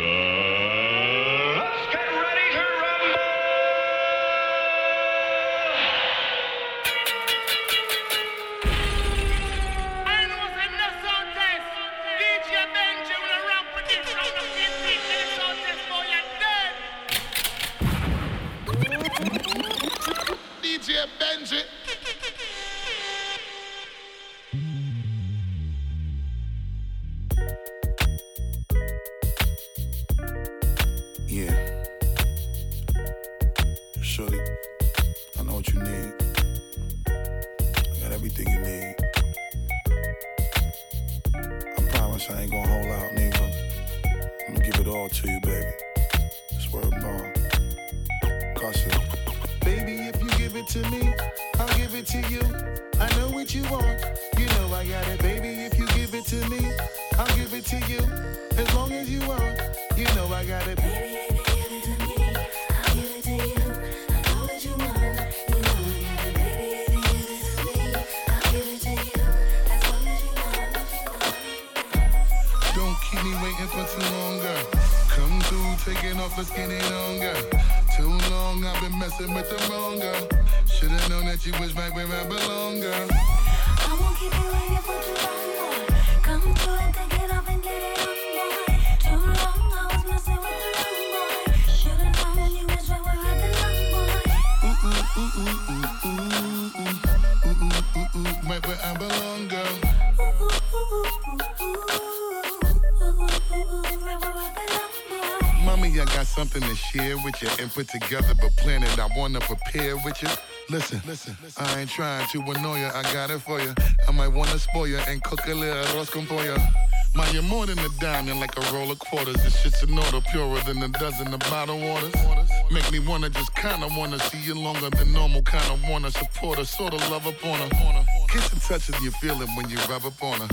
Uh. Put together, but plan it. I wanna prepare with you. Listen, listen, I ain't trying to annoy ya. I got it for ya. I might wanna spoil ya and cook a little arroz con pollo. Ma, you're more than a diamond, like a roll of quarters. This shit's an order purer than a dozen of bottled waters. Make me wanna just kinda wanna see you longer than normal. Kinda wanna support her, sorta love up on her. Kiss and touches you feel it when you rub up on her.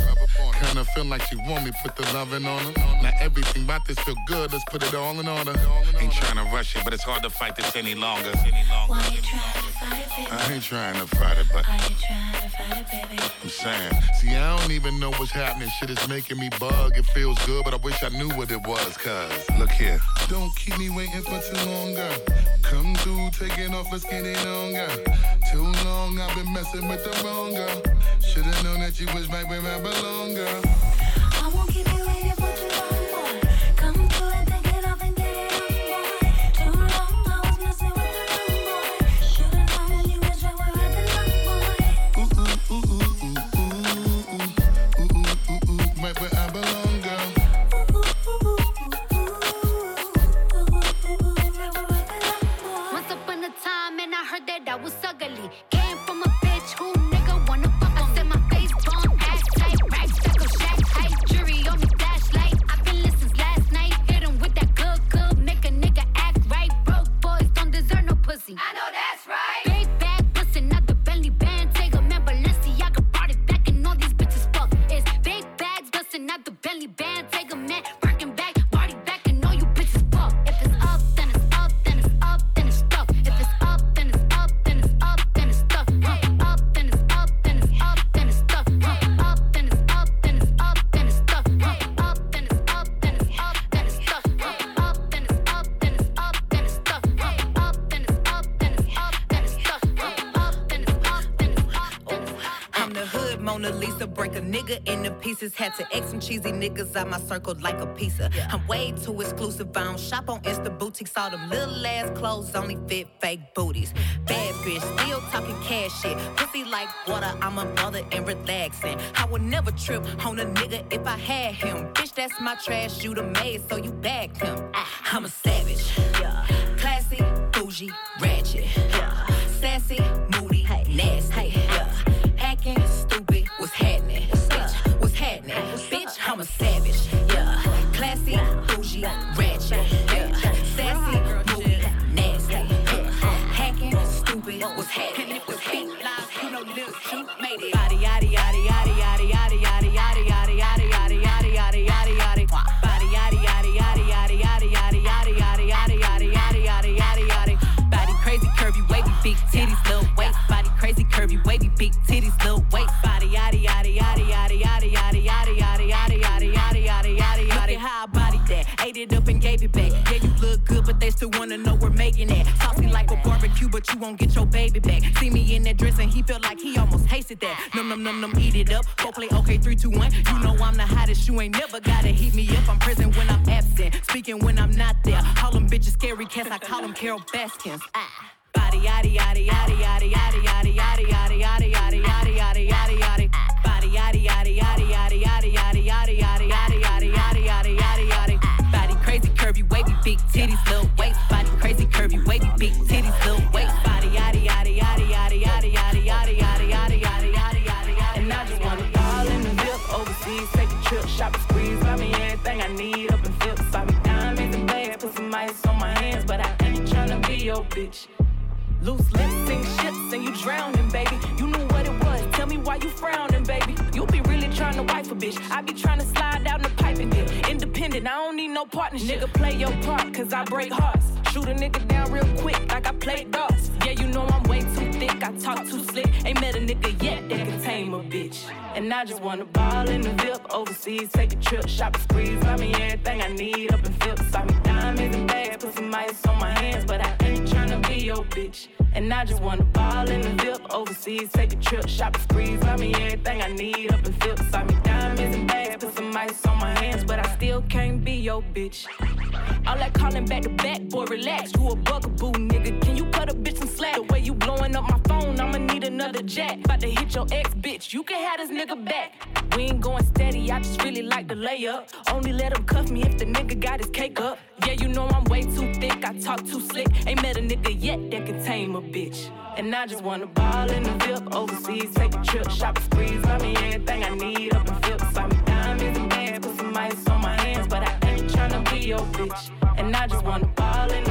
Kinda feel like she want me, put the loving on her. Now everything about this feel good, let's put it all in order. Ain't trying to rush it, but it's hard to fight this any longer. Why you trying to fight it, baby? I ain't trying to fight it, but Why you trying I'm saying, see, I don't even know what's happening. Shit is making me bug. It feels good, but I wish I knew what it was. Cause look here, don't keep me waiting for too long, girl. Come through, taking off a skinny longer. Too long, I've been messing with the wrong girl. Should've known that you was right where I belong, girl. That I was ugly. Came from a bitch who pieces. Had to X some cheesy niggas out my circle like a pizza. I'm way too exclusive. I don't shop on Insta boutiques. All them little ass clothes only fit fake booties. Bad bitch, still talking cash shit. Pussy like water, I'm a mother and relaxing. I would never trip on a nigga if I had him. Bitch, that's my trash. You the maid, so you bagged him. Ah, I'm a savage. Yeah. Classy, bougie, ratchet. Won't get your baby back. See me in that dress and he felt like he almost tasted that. Num num num num, eat it up. Go play okay, three, two, one. You know I'm the hottest, you ain't never gotta heat me up. I'm present when I'm absent, speaking when I'm not there. Call them bitches scary cats, I call them Carole Baskins. Ah. Body yaddy yaddy yaddy yaddy yaddy yaddy yaddy yaddy yaddy yaddy yaddy yaddy yaddy yaddy. Body yaddy yaddy yaddy yaddy yaddy yaddy yaddy yaddy yaddy yaddy yaddy yaddy yaddy yaddy. Body crazy curvy wavy big titties little waist. Body crazy curvy wavy big titties bitch. Loose lips sink ships and you drowning, baby. You knew what it was. Tell me why you frowning, baby. You be really trying to wife a bitch. I be trying to slide out in the pipe and dip. Independent, I don't need no partnership. Nigga, play your part, cause I break hearts. Shoot a nigga down real quick, like I play darts. Yeah, you know I'm way too thick. I talk too slick. Ain't met a nigga yet that can tame a bitch. And I just wanna ball in the VIP overseas, take a trip, shop and squeeze, buy me everything I need up in Phillips. Buy me diamonds and bags, put some ice on my hands, but I ain't be your bitch. And I just wanna ball in the VIP overseas, take a trip, shop and squeeze, buy me everything I need up in Phillips. Buy me diamonds and bags, put some ice on my hands, but I still can't be your bitch. All that calling back to back, boy, relax. You a bugaboo, nigga. Can you cut a bitch some slack? Blowing up my phone, I'ma need another jack. About to hit your ex, bitch. You can have this nigga back. We ain't going steady, I just really like the layup. Only let him cuff me if the nigga got his cake up. Yeah, you know I'm way too thick, I talk too slick. Ain't met a nigga yet that can tame a bitch. And I just wanna ball in the VIP overseas, take a trip, shop and squeeze, buy me everything I need up in Phillips. Buy me diamonds and bags, put some ice on my hands, but I ain't tryna be your bitch. And I just wanna ball in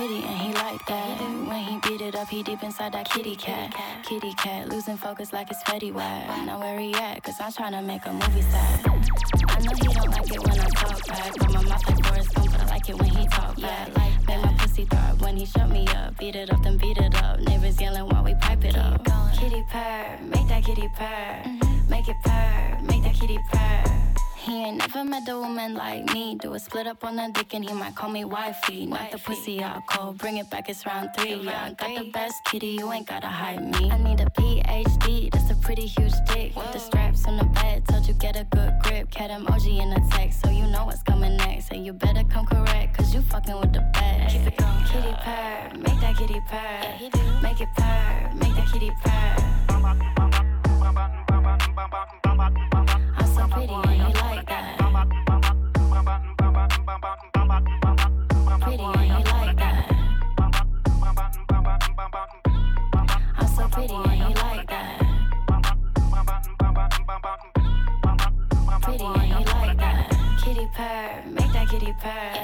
pretty and he like that. When he beat it up, he deep inside that kitty cat. Kitty cat, losing focus like it's Fetty Wap. Know where he at, cause I'm tryna make a movie set. I know he don't like it when I talk back. But my mouth like Forrest Gump, but I like it when he talk back. Like, make my pussy throb when he shut me up. Beat it up, then beat it up. Neighbors yelling while we pipe it up. Kitty purr, make that kitty purr. Mm-hmm. Make it purr, make that kitty purr. He ain't never met a woman like me. Do a split up on the dick and he might call me wifey. Not the pussy out call, bring it back, it's round three. Yeah, I got the best kitty, you ain't gotta hide me. I need a PhD, that's a pretty huge dick. With the straps on the bed, told you get a good grip. Cat emoji in the text, so you know what's coming next. And you better come correct, cause you fucking with the best. Keep it going. Kitty purr, make that kitty purr. Make it purr, make that kitty purr. I'm so pretty and he like that. Pretty and he like that. I'm so pretty and he like that. Pretty and he like that. Kitty purr, make that kitty purr.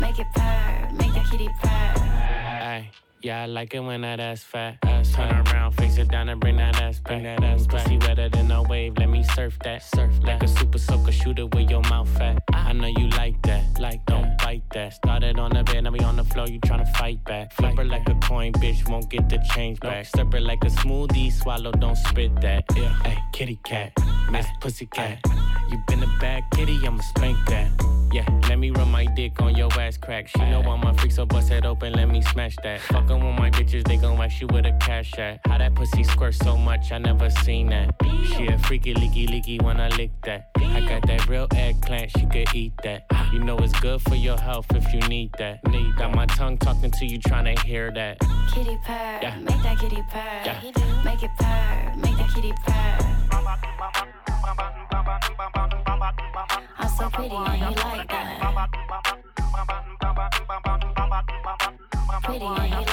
Make it purr, make that kitty purr. Ay, yeah, I like it when that ass fat. Ass Turn around, face it down and bring that ass back. that ass Pussy wetter than a wave, let me surf that. Surf like a super soaker shooter with your mouth fat. Ah. I know you like that, like don't bite that. Started on the bed, now we on the floor, you tryna fight back. Flip her like a coin, bitch, won't get the change back. Stir her like a smoothie, swallow, don't spit that. Yeah, hey, kitty cat, Miss Pussy Cat. You been a bad kitty, I'ma spank that. Yeah, let me run my dick on your ass crack. She know I'm a freak, so bust it open, let me smash that. Fuckin' with my bitches, they gon' wax you with a cash at. How that pussy squirt so much, I never seen that. She a freaky, leaky, leaky when I lick that. I got that real eggplant, she could eat that. You know it's good for your health if you need that. Need got my tongue talking to you, tryna hear that. Kitty purr, Yeah. make that kitty purr. Yeah. Make it purr, make that kitty purr pretty, and you like that. Pretty, and you.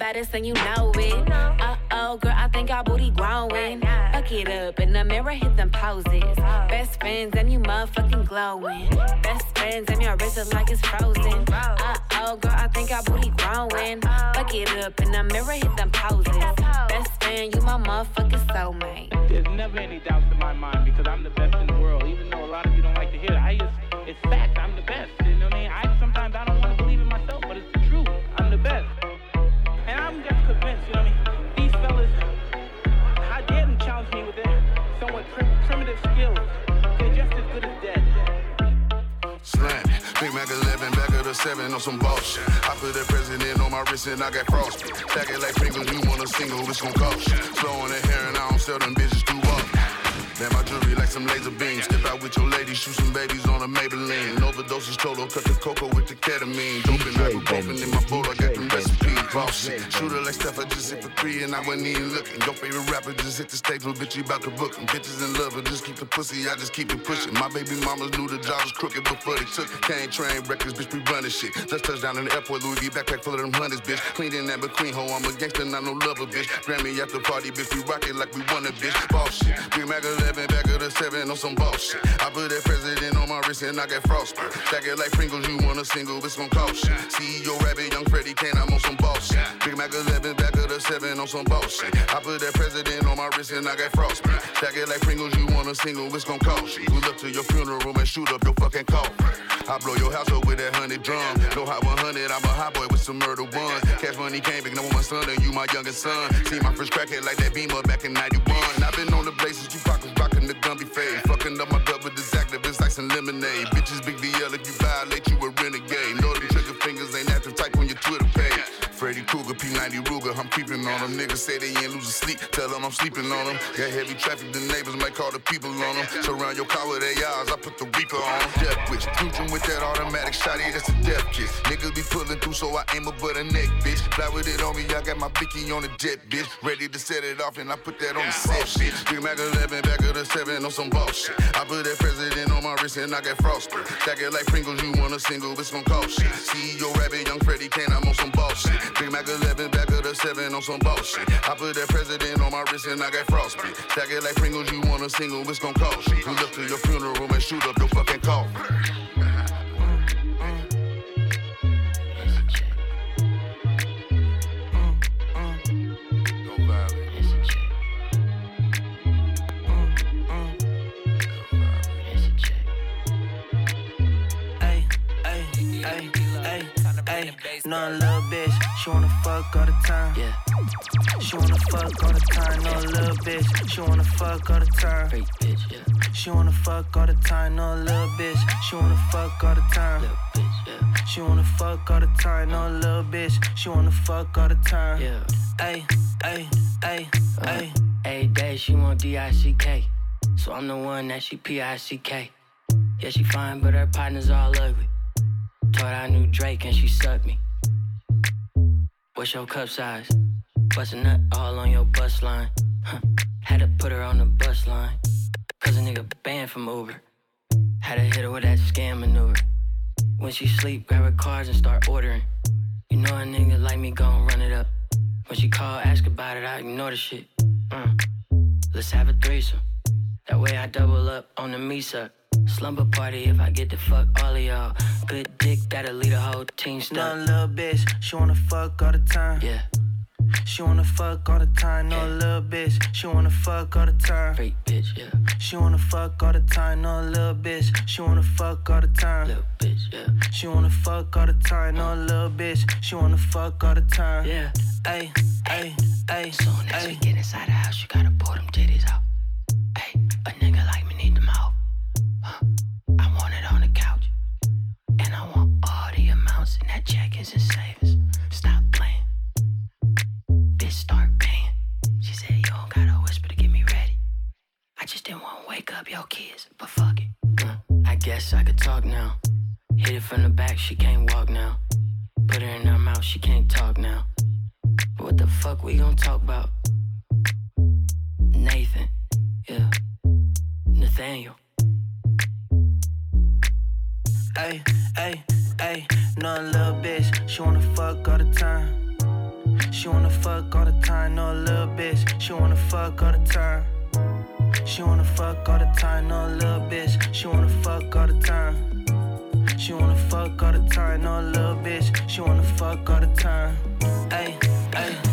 Baddest and you know I even looking. Your favorite rapper just hit the little bitch, you about to book 'em. Bitches in love, but just keep the pussy, I just keep it pushing. My baby mamas knew the job was crooked before they took it. Can't train records, bitch, we running shit. Just touched down in the airport, Louis V backpack full of them hundreds, bitch. Clean in that McQueen hoe, I'm a gangster, not no lover, bitch. Grammy after party, bitch, we rock it like we won it, bitch. Boss shit. Big Mac 11, back of the 7 on some boss shit. I put that president on my wrist and I got frostbite. Stack it like Pringles, you want a single, it's gon' cost you. CEO Rabbit, Young Freddie Kane, I'm on some boss shit. Big Mac 11, back of the 7 on some boss shit. I put that president on my wrist and I got frostbite. Stack it like Pringles, you want a single, it's gon' cost. Pull up to your funeral and shoot up your fucking coffin. I blow your house up with that hundred drum. No hot 100, I'm a hot boy with some murder ones. Cash money came big, with my son, and you my youngest son. See my first crackhead like that beamer back in 91. I've been on the blazes, you pockets rockin' the Gumby fade. Fucking up my gut with this activist like some lemonade. Bitches big DL if you violate, 90 Ruger, I'm peeping on them. Niggas say they ain't losing sleep, tell them I'm sleeping on them. Got heavy traffic, the neighbors might call the people on them. Surround your car with ARs, I put the Reaper on them. Death wish, future with that automatic shotty, that's a death kiss. Niggas be pulling through, so I aim above the neck, bitch. Fly with it on me, I got my picky on the jet, bitch. Ready to set it off, and I put that on the set, bitch. Big Mac 11, back of the 7 on some bullshit. I put that president on my wrist, and I got frosted. Stack it like Pringles, you want a single, it's gon' cost shit. CEO Rabbit, Young Freddy Kane, I'm on some bullshit. Big Mac 11, back of the 7 on some boss shit. I put that president on my wrist, and I got frostbite. Stack it like Pringles, you want a single, it's gon' cost shit. Pull up to your funeral and shoot up your fucking coffin. Don't violate. Ay, ay, ay, ay, ay. No little bitch, she wanna fuck all the time. Yeah. She wanna fuck all the time. No little bitch, she wanna fuck all the time. Great bitch, yeah. She wanna fuck all the time. No little bitch, she wanna fuck all the time. Little bitch, yeah. She wanna fuck all the time. No little bitch, she wanna fuck all the time. Yeah. Ay, ay, ay, uh, ay. Every day she want D-I-C-K. So I'm the one that she P-I-C-K. Yeah, she fine, but her partner's all ugly. Told I knew Drake and she sucked me. What's your cup size? Bust a nut all on your bus line. Huh. Had to put her on the bus line. Cause a nigga banned from Uber. Had to hit her with that scam maneuver. When she sleep, grab her cards and start ordering. You know a nigga like me gon' run it up. When she call, ask about it, I ignore the shit. Uh. Let's have a threesome. That way I double up on the Misa. Slumber party if I get to fuck all of y'all. Good dick that'll lead a whole team stuck. a little bitch, she wanna fuck all the time. Yeah, She wanna fuck all the time. No little bitch, she wanna fuck all the time. freak bitch, yeah. She wanna fuck all the time. No little bitch, she wanna fuck all the time. Little bitch, yeah. She wanna fuck all the time. No little bitch, she wanna fuck all the time. Yeah. Ayy, ayy, ayy, Soon as we get inside the house, you gotta pull them titties out. Hey, a nigga like me checkings and savings. Stop playing. Bitch, start paying. She said, You don't gotta whisper to get me ready. I just didn't wanna wake up your kids, but fuck it. I guess I could talk now. Hit it from the back, she can't walk now. Put her in her mouth, she can't talk now. What the fuck we gon' talk about? Nathan, yeah. Nathaniel. Ayy, ayy, ayy. No little bitch, she wanna fuck all the time. She wanna fuck all the time. No little bitch, she wanna fuck all the time. She wanna fuck all the time. No little bitch, she wanna fuck all the time. She wanna fuck all the time. No little bitch, she wanna fuck all the time. Ayy, ayy,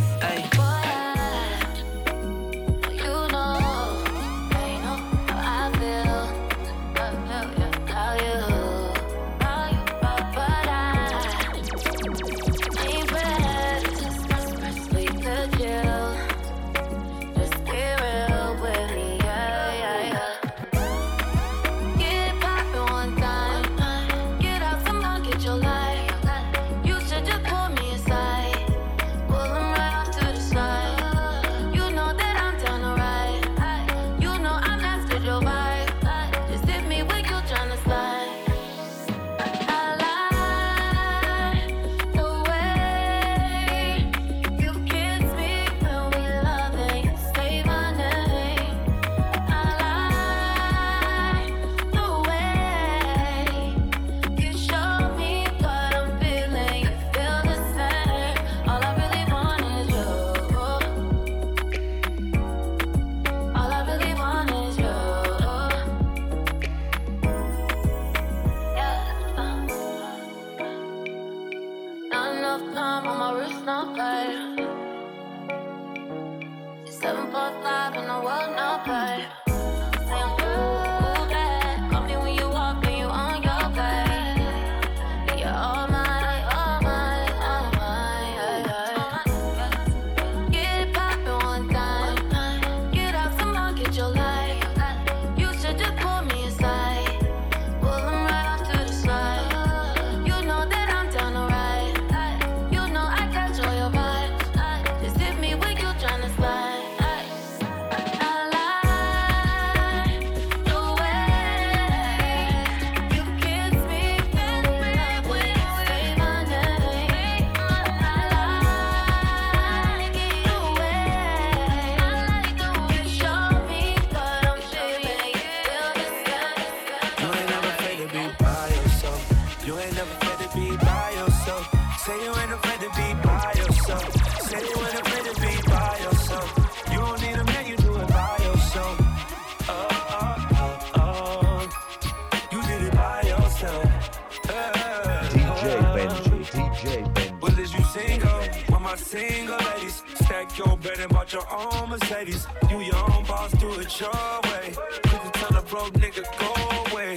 single ladies, stack your bed and bought your own Mercedes. You your own boss, do it your way. Quick to tell a broke nigga go away.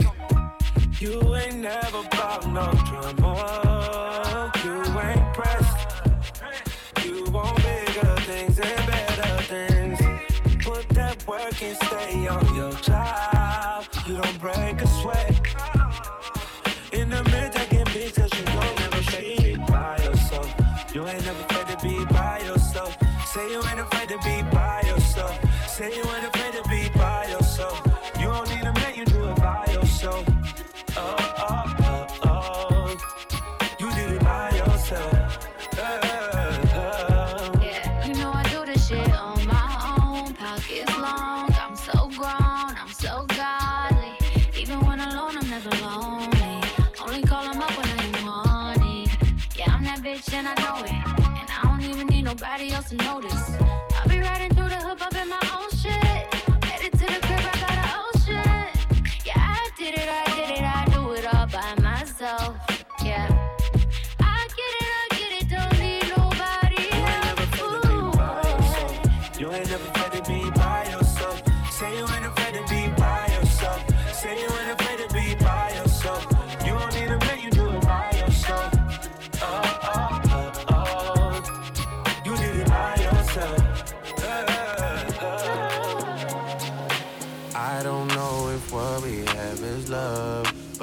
You ain't never bought no drama. You ain't pressed. You want bigger things and better things. Put that work and stay on your job. Say you ain't afraid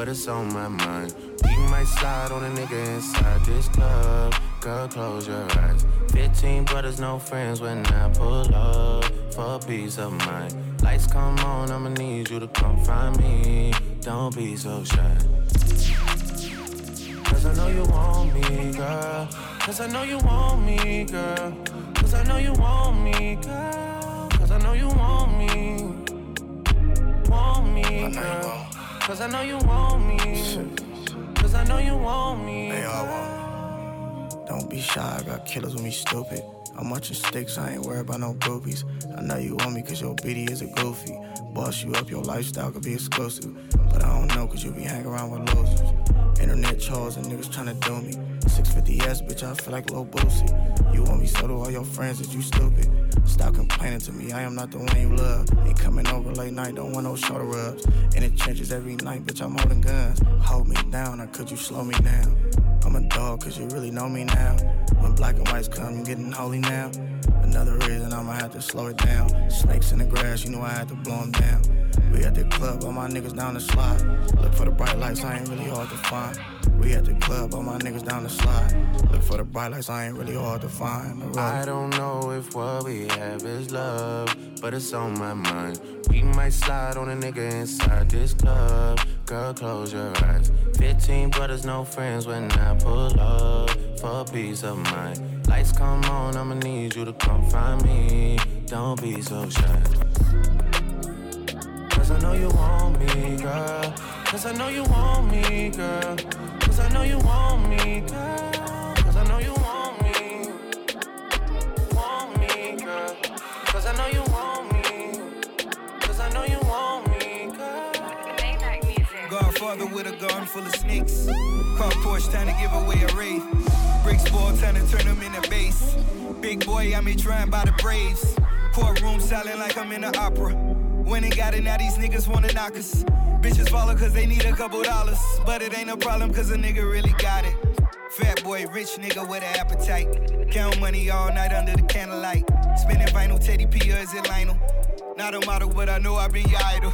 but it's on my mind. We might slide on a nigga inside this club. Girl, close your eyes. 15 brothers, no friends when I pull up for peace of mind. Lights come on, I'ma need you to come find me. Don't be so shy. Cause I know you want me, girl. Cause I know you want me, girl. Cause I know you want me, girl. Cause I know you want me. Want me, girl. Cause I know you want me. Cause I know you want me. They all want. Uh, don't be shy, I got killers with me stupid. I'm watching sticks, I ain't worried about no groupies. I know you want me cause your bitty is a goofy. Boss you up, your lifestyle could be exclusive. But I don't know cause you be hanging around with losers. Internet trolls and niggas tryna do me. 650S, bitch, I feel like Lil Boosie. You want me so do all your friends that you stupid. Stop complaining to me, I am not the one you love. Ain't coming over late night, don't want no shoulder rubs. And it changes every night, bitch, I'm holding guns. Hold me down, or could you slow me down? I'm a dog, cause you really know me now. When black and whites come, you getting holy now. Another reason I'ma have to slow it down. Snakes in the grass, you know I had to blow them down. We at the club, all my niggas down the slide. Look for the bright lights, I ain't really hard to find. We at the club, all my niggas down the slide. Look for the bright lights, I ain't really hard to find. I don't know if what we have is love, but it's on my mind. We might slide on a nigga inside this club. Girl, close your eyes. 15 brothers, no friends when I pull up for peace of mind. Lights come on, I'ma need you to come find me. Don't be so shy. Cause I know you want me, girl. Cause I know you want me, girl. Cause I know you want me, girl. Cause I know you want me. Want me, girl. Cause I know you want me. Cause I know you want me, girl. Godfather with a garden full of snakes. Car Porsche trying to give away a race. Bricks ball trying to turn them into base. Big boy, I'm here trying by the Braves. Courtroom silent like I'm in an opera. When they got it, now these niggas wanna knock us. Bitches follow cause they need a couple dollars. But it ain't a problem cause a nigga really got it. Fat boy, rich nigga with an appetite. Count money all night under the candlelight. Spinning vinyl, Teddy P or is it Lionel? Not a model, but I know I've been your idol.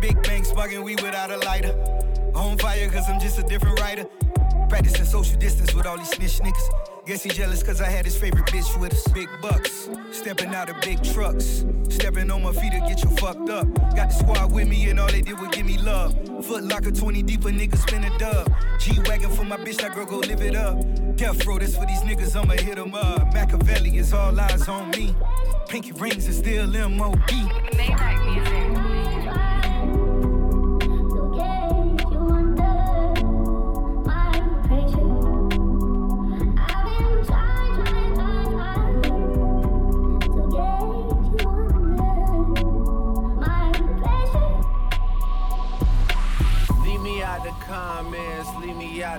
Big banks bugging, we without a lighter. On fire, cause I'm just a different writer. Practicing social distance with all these snitch niggas. Guess he jealous cause I had his favorite bitch with us. Big bucks, stepping out of big trucks. Stepping on my feet to get you fucked up. Got the squad with me and all they did was give me love. Foot locker 20 deep, a nigga spin a dub. G Wagon for my bitch, that girl go live it up. Death row, that's for these niggas, I'ma hit hit 'em up. Machiavelli is all eyes on me. Pinky rings is still MOB. Leave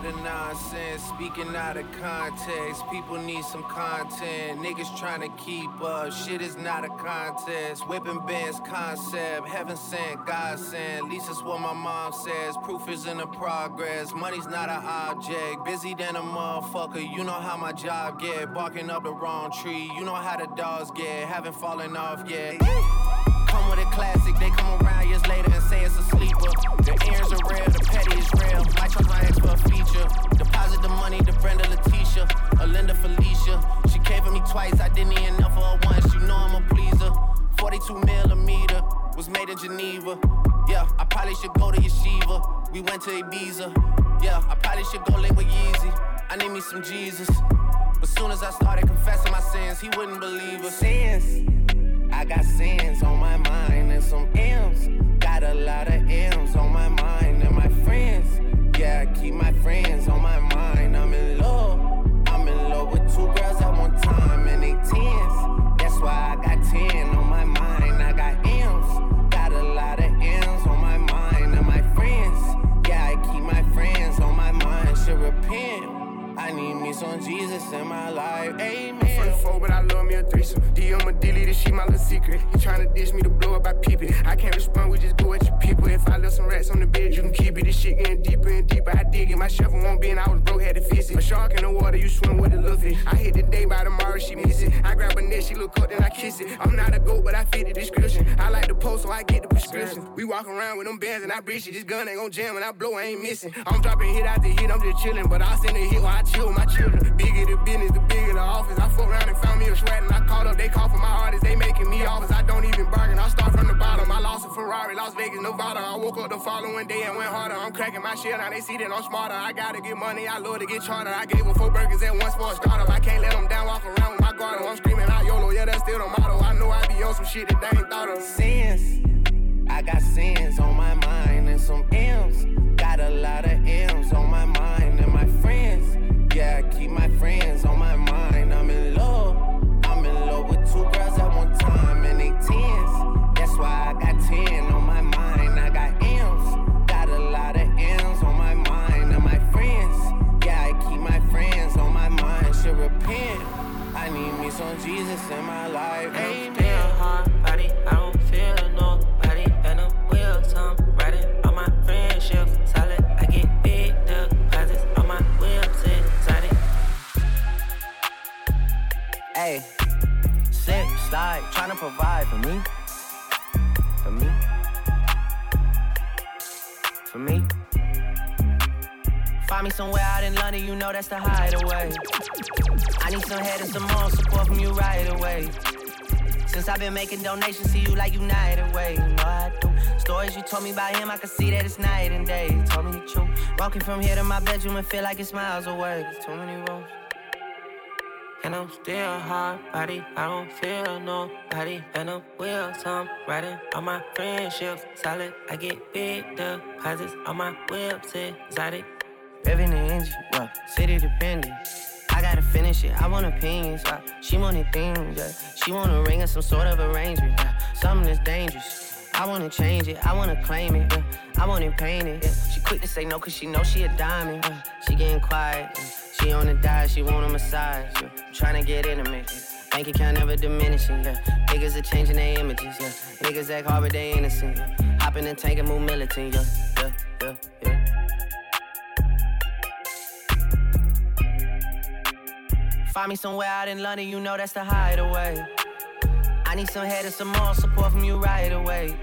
the nonsense. Speaking out of context, people need some content. Niggas trying to keep up, shit is not a contest. Whipping bands concept, heaven sent, God sent. At least it's what my mom says. Proof is in the progress, money's not an object. Busy than a motherfucker, you know how my job get. Barking up the wrong tree, you know how the dogs get. Haven't fallen off yet. Come with a classic, they come around years later and say it's a sleeper. The ears are real, the petty is real. Might trust my for a feature. Deposit the money to Brenda Letitia, or Linda Felicia. She came for me twice, I didn't even know for her once. You know I'm a pleaser. 42 millimeter was made in Geneva. Yeah, I probably should go to Yeshiva. We went to Ibiza. Yeah, I probably should go link with Yeezy. I need me some Jesus. But soon as I started confessing my sins, he wouldn't believe us. Sins. I got sins on my mind and some M's. Got a lot of M's on my mind and my friends. Yeah, I keep my friends on my mind. I'm in love. I'm in love with two girls at one time and they tens. Me some Jesus in my life. Amen. Front four, but I love me a threesome. D on my dilly, this shit my little secret. He tryna dish me to blow up, I peep it. I can't respond, we just go at your people. If I left some rats on the bed, you can keep it. This shit getting deeper and deeper. I dig it. My shovel won't bend. I was broke, had to fix it. A shark in the water, you swim with the little. I hit the day by tomorrow, she miss it. I grab her neck, she look up, then I kiss it. I'm not a goat, but I fit the description. I like the post, so I get the prescription. We walk around with them bands and I breach it. This gun ain't gon' jam and I blow, I ain't missing. I'm dropping hit after hit, I'm just chillin'. But I send a hit while I chill my children. Bigger the business, the bigger the office. I fuck around and found me a sweat and I called up. They call for my artists, they making me offers. I don't even bargain. I start from the bottom. I lost a Ferrari, Las Vegas, Nevada. I woke up the following day and went harder. I'm cracking my shit, now they see that I'm smarter. I gotta get money, I love to get charter. I gave her four burgers at once for a startup. I can't let them down, walk around with my guard. I'm screaming out YOLO, yeah, that's still the motto. I know I be on some shit that they ain't thought of. Sins. I got sins on my mind and some M's. Got a lot of M's on my mind. Yeah, I keep my friends on my mind. I'm in love. I'm in love with two girls at one time and they tens. That's why I got 10 on my mind. I got M's. Got a lot of M's on my mind and my friends. Yeah, I keep my friends on my mind. Should repent. I need me some Jesus in my life. Amen. Hey, slip, slide, trying to provide for me. For me. For me. Find me somewhere out in London, you know that's the hideaway. I need some head and some more support from you right away. Since I've been making donations to you like United Way, you know I do. Stories you told me about him, I can see that it's night and day. You told me the truth. Walking from here to my bedroom and feel like it's miles away. There's too many roads. And I'm still hard body, I don't feel nobody. And I'm wheels, I'm riding on my friendships. Solid, I get big deposits on my whips, exotic. Revving the engine, yeah. Uh, city dependent. I gotta finish it. I want opinions. Yeah. She wanted things. Yeah. She want a ring or some sort of arrangement. Yeah. Something that's dangerous. I wanna change it. I wanna claim it. Yeah. I want it painted. Yeah. She quick to say no cause she know she a diamond. Yeah. She getting quiet. Yeah. She on the diet. She want a massage. Yeah. Trying to get intimate. Yeah. Bank account never diminishing. Yeah. Niggas are changing their images. Yeah. Niggas act hard but they innocent. Yeah. Hop in the tank and move militant. Yeah. Yeah. Yeah. Yeah. Find me somewhere out in London, you know that's the hideaway. I need some head and some more support from you right away.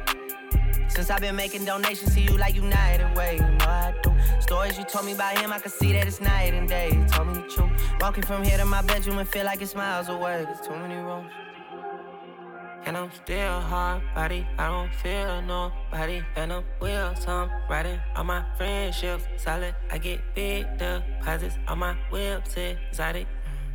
Since I've been making donations to you like United Way, you know I do. Stories you told me about him, I can see that it's night and day. You told me the truth. Walking from here to my bedroom and feel like it's miles away. There's too many rooms. And I'm still hard body, I don't feel nobody. And I'm wheels, I'm riding on my friendships. Solid, I get big deposits on my whips, exotic.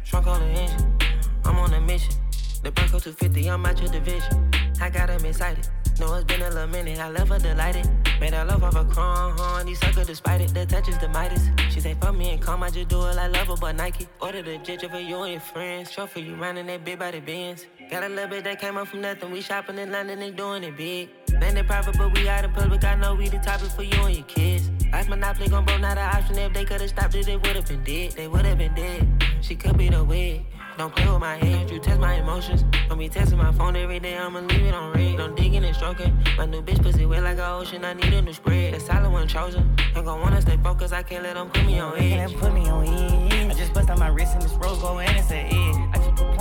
Trunk on the engine, I'm on a mission. The Bronco 250, I'm out your division. I got 'em excited. Know it's been a little minute, I love her delighted. Made her love off a horn, these sucker despite it. The touch is the Midas. She say, fuck me and calm, I just do it like love her, but Nike. Order the jet for you and your friends. For you running that big body Benz. Got a little bit that came up from nothing. We shopping in London, they doing it big. Landed private, but we out in public. I know we the topic for you and your kids. Life monopoly gon' broke, not an option. If they could've stopped it, they would've been dead. They would've been dead. She could be the wig. Don't play with my head, you test my emotions. Don't be testing my phone every day, I'ma leave it on red. Don't digging and stroking. My new bitch pussy wet like an ocean, I need a new spread. The silent one chosen. Ain't gon' wanna stay focused, I can't let them put me on edge. Can't put me on edge. I just bust out my wrist and this rose go in, it's an edge. I just put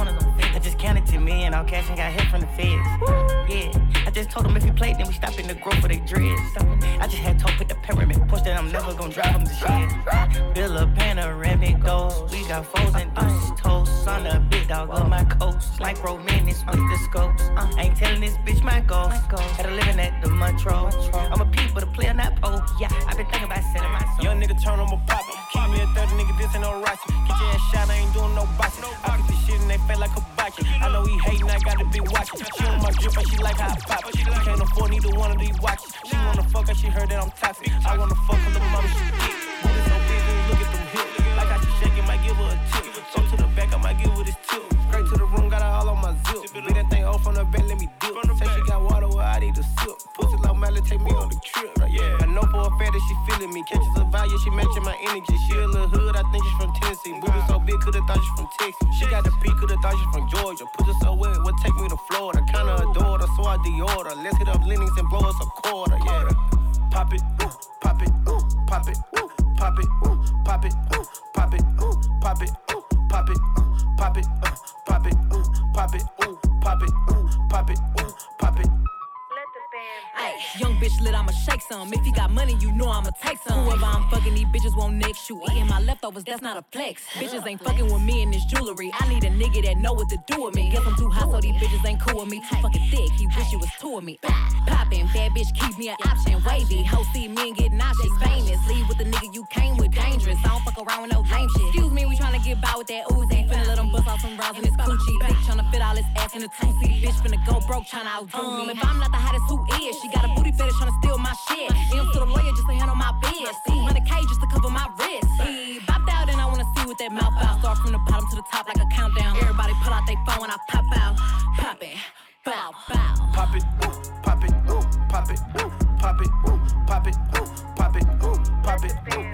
counted to me and all cash and got hit from the feds. Yeah, I just told them if he played, then we stop in the growth for they dreads. I just had told put the pyramid, push that I'm never gonna drive them to shit. Bill a panoramic doors, we got foes and deuces toast. On the big dog on my coast, like romantics with the scopes. I ain't telling this bitch my goals. Had a living at the Montrose. I'm a peep, but a player not pole. Yeah, i been thinking about selling my soul. Young nigga turn on my pop. Keep me a 30 nigga, this ain't no ratchet. Get your ass shot, I ain't doing no boxing. I put this shit in they face like a boxing. I know he hating, I gotta be watching. She on my drip, and she like how I pop. She can't afford neither one of these watches. She wanna fuck her, she heard that I'm toxic. I wanna fuck her, little mama, she thick. Booty so big, look at them hips. Like how she shaking, might give her a tip. So to the back, I might give her this Pussy take me on the trip. Yeah. I know for a fact that she feeling me. Catches a vibe, yeah, she matching my energy. She a little hood, I think she's from Tennessee. Booty so big, could've thought she's from Texas. She got the P, could've thought she's from Georgia. Pussy so wet, what take me to Florida? Kinda adore her, so I deorder. Let's hit up Lenox and blow us a quarter, yeah. Pop it, ooh, pop it, ooh. pop it, ooh, pop it, ooh, pop it, ooh, pop it, ooh, pop it, ooh, pop it, uh, pop it, uh, pop it, ooh, pop it, ooh, pop it, ooh, pop it, ooh, pop it. Ay, young bitch lit, I'ma shake some. If you got money, you know I'ma take some. Whoever I'm fucking, these bitches won't next you. Eating my leftovers, that's not a flex. Bitches ain't fucking with me in this jewelry. I need a nigga that know what to do with me. Guess I'm too hot, so these bitches ain't cool with me. Too fucking thick, he wish you was two of me. Poppin', bad bitch, keep me an option. Wavy, hoe see me and get nauseous. Famous, leave with the nigga you came with. Dangerous, I don't fuck around with no lame shit. Excuse me, we tryna get by with that Uzi. Finna let them bust out some rounds in his coochie. Dick tryna fit all his ass in a two seat. Bitch finna go broke tryna outdo me. Um, if I'm not the hottest, who is? She got a booty fetish tryna steal my shit. M to the lawyer just to handle my biz. 200k just to cover my wrist. He bopped out and I wanna see what that mouth out. Start from the bottom to the top like a countdown. Everybody pull out their phone when I pop out. Pop it. Bow, bow. Pop it, ooh, pop it, ooh, pop it, ooh, pop it, ooh, pop it, ooh, pop it, ooh, pop it, ooh, pop it,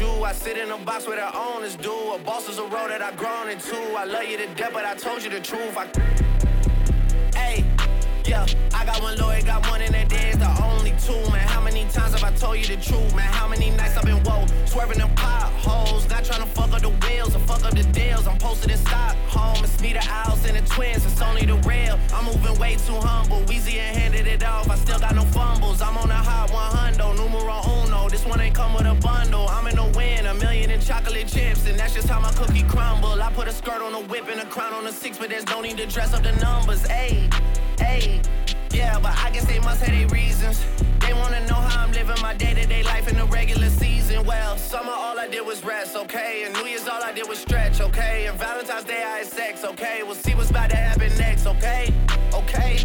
you? I sit in a box where the owners do. A boss is a role that I've grown into. I love you to death, but I told you the truth. I Hey, yeah, I got one lawyer, got one in that day is the only two, man. How many times have I told you the truth, man? How many nights I've been woke, swerving them potholes, not trying to fuck up the wheels or fuck up the deals. I'm posted in Stockholm, it's me, the owls, and the twins, it's only the real. I'm moving way too humble, Weezy and handed it off, I still got no fumbles. I'm on a hot 100, numero uno, this one ain't come with a bundle. I'm in the win, a million in chocolate chips, and that's just how my cookie crumble. I put a skirt on a whip and a crown on a six, but there's no need to dress up the numbers, ayy. Hey, yeah, but I guess they must have their reasons. They wanna know how I'm living my day to day life in the regular season. Well, summer all I did was rest, okay? And New Year's all I did was stretch, okay? And Valentine's Day I had sex, okay? We'll see what's about to happen next, okay? okay,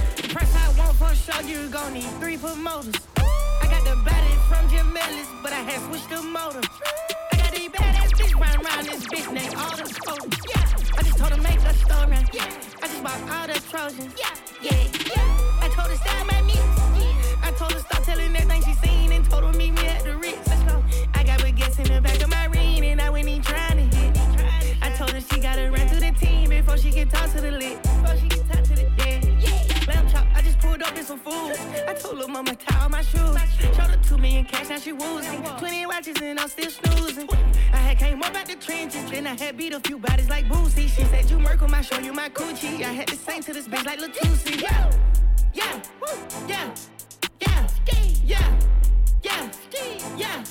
Press I want for sure, you gon' need three promoters. I got the body from Jim Ellis, but I had switched the motor. I got these badass bitch round round this bitch named all the soldiers. Yeah, I just told her make a story. Yeah, I just bought all the Trojans. Yeah, yeah, yeah. I told her style my me. I told her stop telling everything she seen and told her meet me at the Ritz. Let's go. I got baguettes in the back of my ring and I went in trying to hit. I told her she gotta run to the team before she can talk to the lit. I just pulled up in some food. I told her mama tie all my shoes. Showed her two million cash, now she woozing. Twenty watches and I'm still snoozing. I had came up out the trenches, then I had beat a few bodies like Boosie. She said you Merkle, I show you my coochie. I had to sing to this bitch like Latusi. Yeah, yeah, yeah, yeah, yeah, yeah, yeah.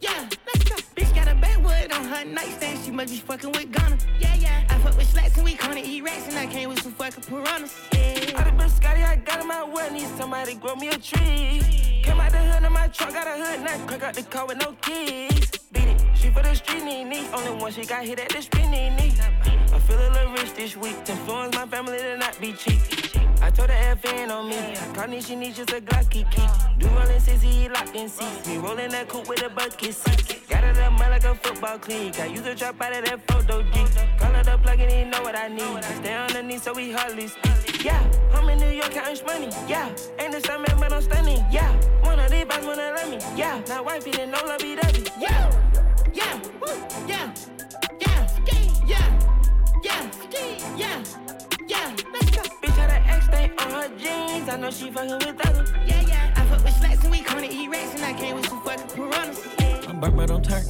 Yeah, let's go. Got backwood on her nightstand. She must be fucking with Ghana. Yeah, yeah. I fuck with slacks and we gonna eat rats. And I came with some fucking piranhas. Yeah. I done been Scotty, I got in my well, need somebody grow me a tree. Came out the hood in my truck, got a hood, now crack out the car with no keys. Beat it, she for the street, need need. Only one she got hit at the street, need need. I feel a little rich this week, to influence my family to not be cheap. I told her FN on me, Connie, she needs just a Glocky key. Do rolling since he locked in seats. Me rolling that coupe with a bucket seat. Got it up mud like a football cleat. I use a drop out of that photo G. Call it up plug and he know what I need. I stay underneath so we hardly speak. Yeah, I'm in New York counting money. Yeah, ain't the same man, but I'm stunning. Yeah, one of these boys wanna love me. Yeah, now wifey didn't know love be dubby. Yeah, yeah, woo, yeah, yeah, yeah, yeah, yeah, yeah. Let's go. Bitch had an X stain on her jeans. I know she fucking with others. Yeah, yeah. I burnt, but don't turn.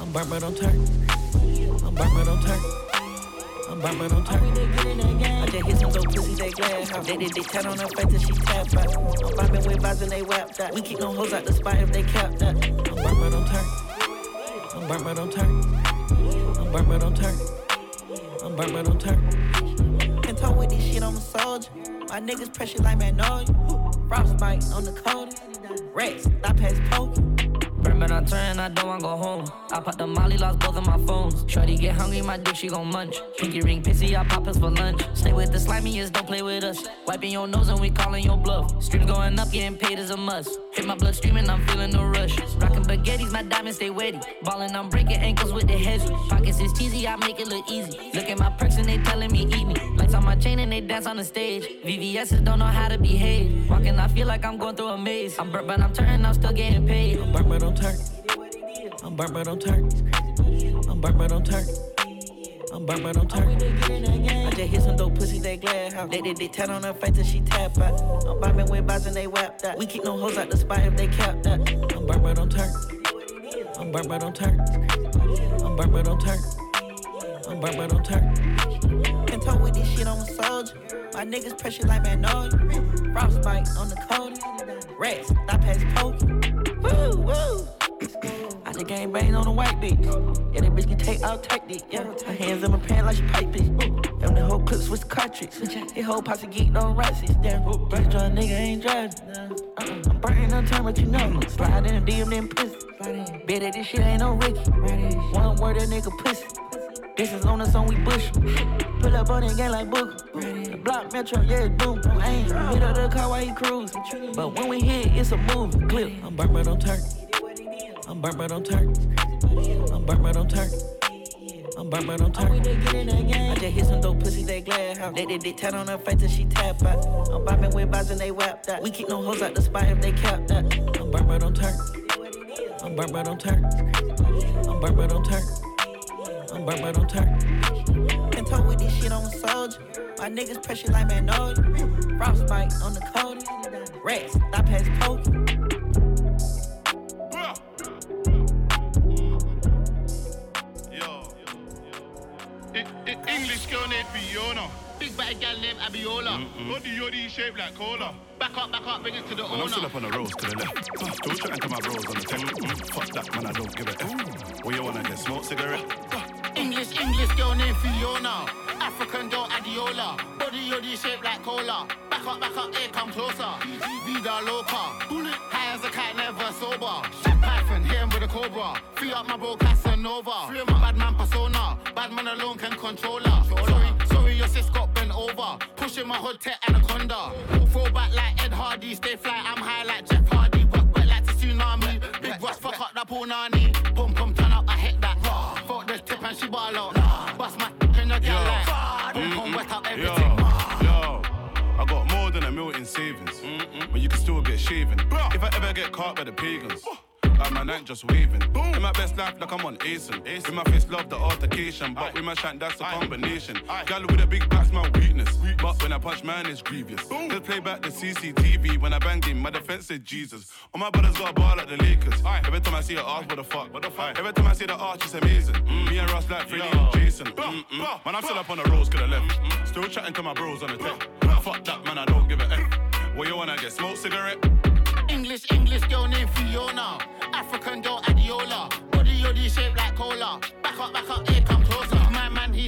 I'm burnt, but don't turn. I'm burnt, but don't turn. I'm burnt, but don't turn. I just hit some dope pussy, they glad how they did they tat on her face till she tap out. I'm vibing with vibes and they whapped out. We keep no hoes out the spot if they capped that. I'm burnt, but don't turn. I'm burnt, but don't turn. I'm burnt, but don't turn. I'm burnt, but don't turn. Can talk with this shit, I'm a soldier. My niggas pressure like Magnolia. Frostbite on the cold. Rex, stop past poke. Burn, but I turn, I don't wanna go home. I pop the molly, lost both of my phones. Shorty get hungry, my dick, she gon' munch. Pinky ring pissy, I pop us for lunch. Stay with the slimiest, don't play with us. Wiping your nose and we calling your bluff. Streams going up, getting paid is a must. Hit my blood streaming, I'm feeling no rush. Rockin' baguettes, my diamonds stay wetty. Ballin', I'm breaking ankles with the heavy. Pockets is cheesy, I make it look easy. Look at my perks and they telling me eat me. Lights on my chain and they dance on the stage. VVS's don't know how to behave. Walking, I feel like I'm going through a maze. I'm burnt, but I'm turning, I'm still getting paid. I'm burnt, but don't turn. I'm burnt, but don't turn. I'm burnt, but I'm turn. I'm burnt, but don't turn. I just hit some dope pussy, they glad how they did they tat on her face till she tap out. I'm vibing with vibes and they whapped out. We keep no hoes out the spot if they cap that. I'm burnt, but don't turn. I'm burnt, but don't turn. I'm burnt, but don't turn. I'm burnt, but don't turn. Can talk with this shit, I'm a soldier. My niggas pressure like Magnolia. Frostbite on the cold. Rex, stop past poke. Woo, woo. Just gang bang on the white bitch. Yeah, that bitch can take out tactic. Yeah, her hands in my pants like she bitch. Them the whole clips with the cartridge. His whole posse geek on rights. Damn, bitch, drunk nigga ain't driving. Uh-uh. I'm burning on time, but you know. Slide in a DM, then pussy. Bet that this shit ain't no Ricky. One word, that nigga pussy. This is on us, on we bush. Pull up on that gang like Booker. The block metro, yeah, it's boom. I ain't hit up the car while he cruise. But when we hit, it's a movie. Clip. I'm burnt, but don't turn. I'm burnt, but don't turn. I'm burnt, but don't turn. I'm burnt, but don't turn. I just hit some dope pussy, they glad how they did they tat on her face till she tap out. I'm vibing with vibes and they whapped out. We keep no hoes out the spot if they cap that. I'm burnt, but don't turn. I'm burnt, but don't turn. I'm burnt, but don't turn. I'm burnt, but don't turn. Can talk with this shit, I'm a soldier. My niggas pressure like Magnolia. Frostbite on the cold. Rex, stop past poke. I- English girl named Fiona. Big batty gal named Abiola. Body yoddy shaped like cola. Back up, back up, bring it to the When I'm still owner. up on the roads to the left. Still chatting to my bros on the. Mm, Fuck that, man, I don't give a F. Where you wanna get smoke cigarette? English, English girl named Fiona. African girl Adiola. Body yoddy shaped like cola. Back up, back up, here, come closer. Vida loca. High as a cat, never sober. Shit Python, hit him with a cobra. Free up my bro Casanova. Free my bad man persona. Bad man alone can control her. Sorry, sorry, your sis got bent over. Pushing my hood tech anaconda. Throw back like Ed Hardy. Stay fly, I'm high like Jeff Hardy. Wet, wet like the tsunami. Big Russ, fuck up that punani. And she ball out. Bust my in your like. Boom, wet up Yo, everything. yo. I got more than a mil in savings, but you can still get shaven. If I ever get caught by the pagans, like my night just waving. Boom. In my best life, like I'm on Asen. In my face, love the altercation, but with my shank, that's a combination. Gal with a big back's my weakness, but when I punch, man, it's grievous. Just play back the CCTV when I banged him. My defense said Jesus. All my brothers got a ball like the Lakers. Every time I see her arch, what the fuck? What the fuck? Every time I see the arch, it's amazing. Me and Ross like Freddie and Jason. Mm-mm. Man, I'm still up on the roads, could have left. Still chatting to my bros on the tech. Fuck that, man, I don't give a F. Where you wanna get smoke cigarette? English, English girl named Fiona. African girl Adiola. Body yoddy shaped like cola. Back up, back up, here, come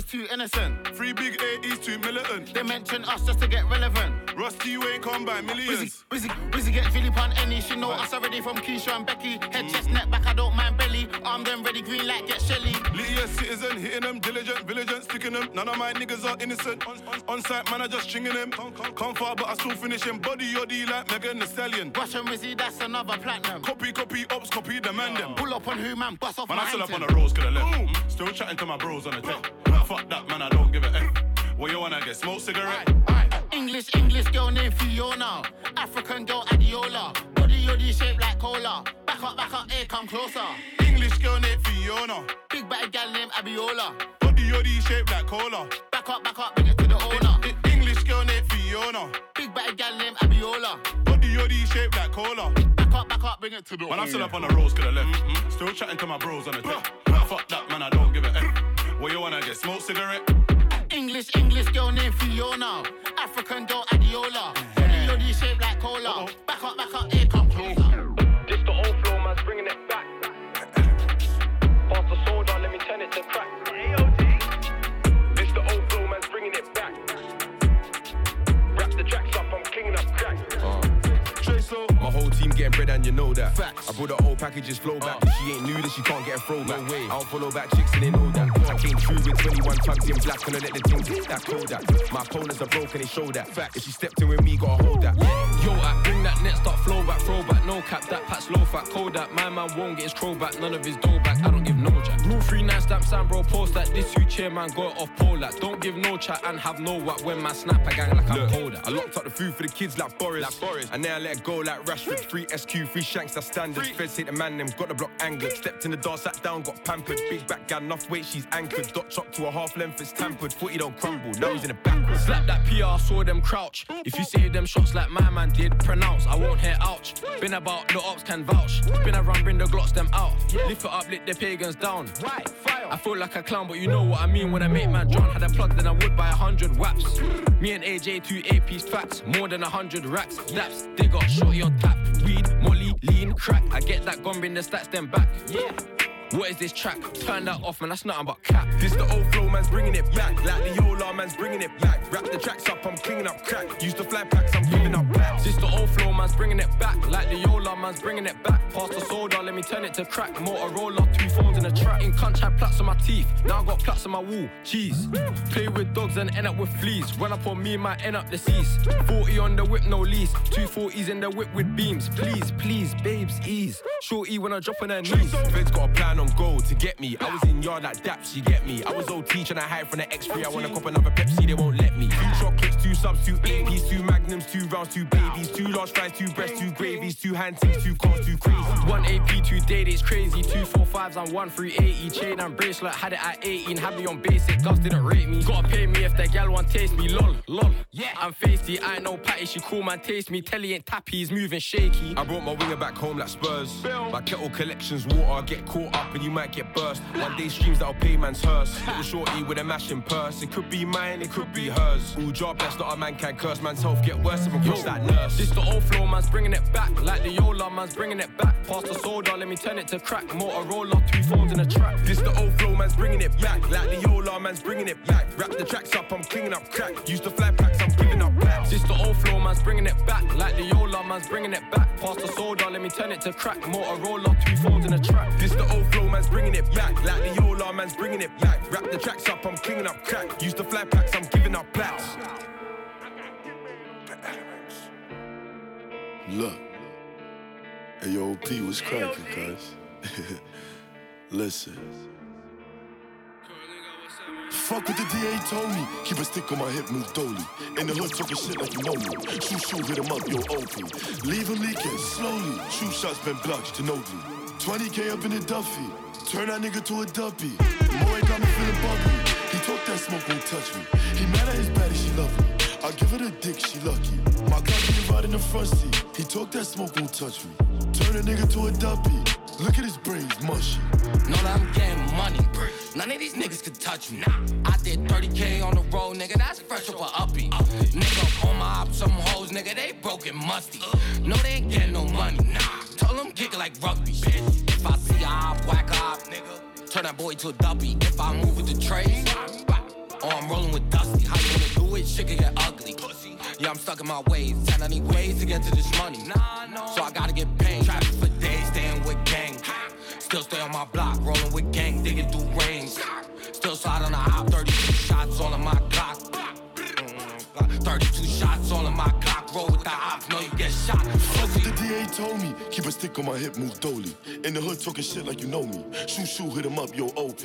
too innocent. Three big A, he's too militant. They mention us just to get relevant. Rusty, you ain't come by millions. Wizzy, Wizzy get Philip on any. She know us already from Keisha and Becky. Head, chest, neck, back, I don't mind belly. Armed and ready, green light, get Shelly. Lydia citizen, hitting them, diligent, vigilant, sticking them. None of my niggas are innocent. On, on, on site, man, I just stringing them. Come, come, come far, but I still finish him. Body yoddy like Megan Thee Stallion. Russian Wizzy, that's another platinum. Copy, copy, ops, copy, demand them. Pull up on who, man, bust off Man, my I'm still up on the roads, could have left. Still chatting to my bros on the tech. Fuck that, man, I don't give a F. Where you wanna get smoke cigarette? English, English girl named Fiona. African girl Adiola. Body yoddy shaped like cola. Back up, back up, here, come closer. English girl named Fiona. Big batty gal named Abiola. Body yoddy shaped like cola. Back up, back up, bring it to the owner. I- English girl named Fiona. Big batty gal named Abiola. Body yoddy shaped like cola. Back up, back up, bring it to the Man, I'm still up on the roads, could have left. Still chatting to my bros on the tech. Fuck that, man, I don't give a F. Where you wanna get smoke cigarette? English, English girl named Fiona. African girl Adiola. Body yoddy shaped like cola. Back up, back up, here, come closer. This the old flow, man's bringing it back. Pass the soda, let me turn it to crack. This the old flow, man's bringing it back. Wrap the tracks up, I'm cleaning up crack. Uh. My whole team getting bread and you know that. Facts. I brought the whole packages flow back. If she ain't new, then she can't get a throwback. No way. I don't follow back chicks and they know that. I came true with 21 tugs in black and I let the things hit that cold that. My opponents are broken, they show that. Fact, If she stepped in with me, gotta hold that. Yo, I bring that net, start flow back, throw back, no cap, that patch low fat, cold that. My man won't get his crow back, none of his dough back, I don't give no jack. Rule 39 stamp, Sam bro, post that. This who chairman got off pole that. Don't give no chat and have no what when my snap, I gang like I'm Look, cold I locked up the food for the kids like Boris. Like Boris. And now I let go like Rashford. Free SQ, free shanks, that's standard. Feds hate the man, them got the block angered. Stepped in the door, sat down, got pampered. Big back gal, enough weight, she's anchored. Dot chop to a half length, it's tampered. Footy don't crumble, now he's in the backwards. Slap that PR, saw them crouch. If you say them shots like my man did, pronounce, I won't hear ouch. Been about, the ops can vouch. Been around, bring the glocks them out. Lift it up, lit the pagans down. Right, fire. I feel like a clown, but you know what I mean when I make man John. Had a plug, then I would buy a hundred waps. Me and AJ, two A piece facts, more than a hundred racks. Daps, they got shorty on tap. Weed, molly, lean, crack. I get that gun, bring the stats, then back. Yeah. What is this track? Turn that off, man. That's nothing but cap. This the old flow, man's bringing it back. Like the Yola, man's bringing it back. Wrap the tracks up, I'm cleaning up crack. Use the fly packs, I'm giving up packs. This the old flow, man's bringing it back. Like the Yola, man's bringing it back. Pass the soda, let me turn it to crack. Motorola, two phones in a track. In conch, had plaits on my teeth. Now I got plaits on my wall. Cheese. Play with dogs and end up with fleas. Run up on me, might end up deceased. 40 on the whip, no lease. Two 40s in the whip with beams. Please, please, babes, ease. Shorty when I drop on her knees. Feds got a plan on goal to get me. I was in yard like Daps, you get me. I was OT trying to hide from the X3. I wanna cop another Pepsi, they won't let me. Chocolates, two subs, two APs, two magnums, two rounds, two babies, two large fries, two breasts, two gravies, two hand things, two cars, two crazy. One AP, two day days crazy. Two four fives and one three eighty. Chain and bracelet had it at 18. Had me on basic, girls didn't rate me. Gotta pay me if that gal want taste me. Lol, lol. Yeah. I'm feisty, I ain't no patty. She cool man taste me. Telly ain't tappy, he's moving shaky. I brought my winger back home like Spurs. My kettle collections water, get caught up and you might get burst. One day streams that'll pay man's hearse. Little shorty with a mashing purse. It could be mine, it could be hers. All job best, not a man can curse. Man's health get worse if I'm cross that nurse. This the old flow, man's bringing it back. Like the Yola, man's bringing it back. Past the soda, let me turn it to crack. Motorola, two phones in a track. This the old flow, man's bringing it back. Like the Yola, man's bringing it back. Wrap the tracks up, I'm cleaning up crack. Use the fly packs, I'm giving up blacks. This the old flow, man's bringing it back. Like the Yola, man's bringing it back. Past the soda, let me turn it to crack. Motorola, two phones in a track. This the old flow, man's bringing it back. Like the Yola, man's bringing it back. Wrap the tracks up, I'm cleaning up crack. Use the fly packs, I'm giving up blacks. Look. Hey, yo, P was cracking, cuz. Listen. Fuck what the DA told me. Keep a stick on my hip, move dolly. In the hood, talking shit like you know me. Shoot, shoot, hit him up, yo, OP. Leave him leaking, slowly. Shoot shots been blocked, Ginobili. 20k up in the Duffy. Turn that nigga to a duppy. Moe got me feeling bubbly. He talk that smoke won't touch me. He mad at his baddie, she love me. I give her the dick, she lucky. My be right in the front seat. He talk that smoke won't touch me. Turn a nigga to a duppy. Look at his brains, mushy. Know that I'm getting money. None of these niggas could touch me. Nah. I did 30k on the road, nigga. That's fresh a uppy. Nigga, on my op, some hoes, nigga. They broke and musty. No, they ain't getting no money. Nah. Told them kick it like rugby. If I see a op, whack a op, nigga. Turn that boy to a duppy. If I move with the trays, oh, I'm rolling with Dusty. How you wanna do it? Shit can get ugly. Yeah, I'm stuck in my ways. And I need ways to get to this money. So I gotta get paid. Traffic for days, staying with gang. Still stay on my block, rolling with gang, digging through range. Still slide on the hop, 32 shots all in my clock. Mm, mm, mm. 32 shots all in my clock. Roll with the ops, know you get shot. Fuck what the DA told me. Keep a stick on my hip, move dolly. In the hood, talking shit like you know me. Shoot, shoot, hit him up, yo, OP.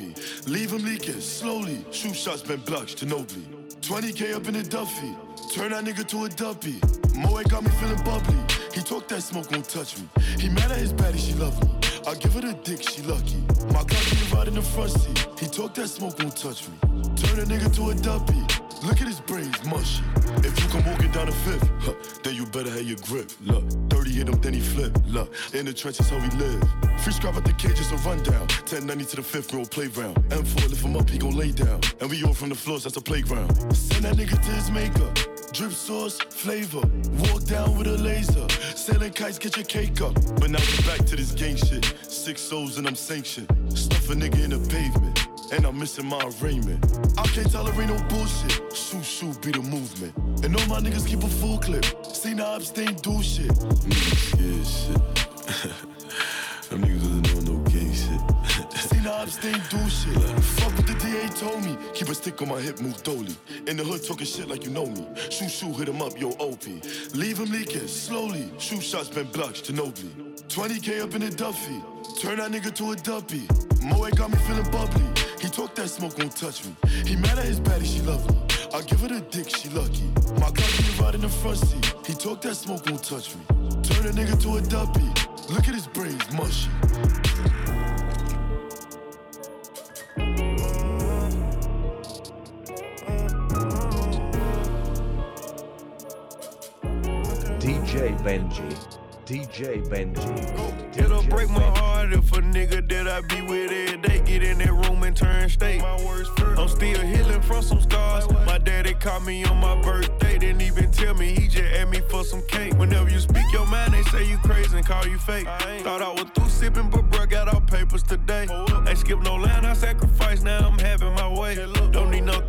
Leave him leaking, slowly. Shoot shots been blocked, Ginobili. 20k up in the Duffy. Turn that nigga to a duppy. Moe got me feeling bubbly. He talk that smoke won't touch me. He mad at his baddie, she love me. I give her the dick, she lucky. My car be right in the front seat. He talk that smoke won't touch me. Turn a nigga to a duppy. Look at his braids, mushy. If you come walking down the fifth, huh, then you better have your grip. Look, 30 hit him, then he flip. Look, in the trenches how we live. Free scrap at the cage, it's a rundown. 1090 to the fifth row playground. M4 lift him up, he gon' lay down. And we all from the floors, that's a playground. Send that nigga to his maker. Drip sauce, flavor. Walk down with a laser. Selling kites, get your cake up. But now we back to this gang shit. Six souls and I'm sanctioned. Stuff a nigga in the pavement. And I'm missing my arraignment. I can't tolerate no bullshit. Shoot, shoot, be the movement. And all my niggas keep a full clip. See now abstain, do shit. Niggas shit. Them niggas now abstain, do shit. Fuck what the DA told me. Keep a stick on my hip, move dolly. In the hood, talking shit like you know me. Shoot, shoot, hit him up, yo, OP. Leave him leaking, slowly. Shoot shots been blocked, Ginobili. 20k up in the Duffy. Turn that nigga to a duppy. Moe got me feeling bubbly. He talk that smoke won't touch me. He mad at his baddie, she love me. I give her the dick, she lucky. My be right in the front seat. He talk that smoke won't touch me. Turn a nigga to a duppy. Look at his braids, mushy. DJ Benji. DJ Benji. It'll DJ break my heart if a nigga that I be with every day get in that room and turn state. I'm still healing from some scars. My daddy caught me on my birthday, didn't even tell me, he just asked me for some cake. Whenever you speak your mind, they say you crazy and call you fake. Thought I was through sipping, but bruh got all papers today. Ain't skip no line, I sacrifice, now I'm having my way. Don't need no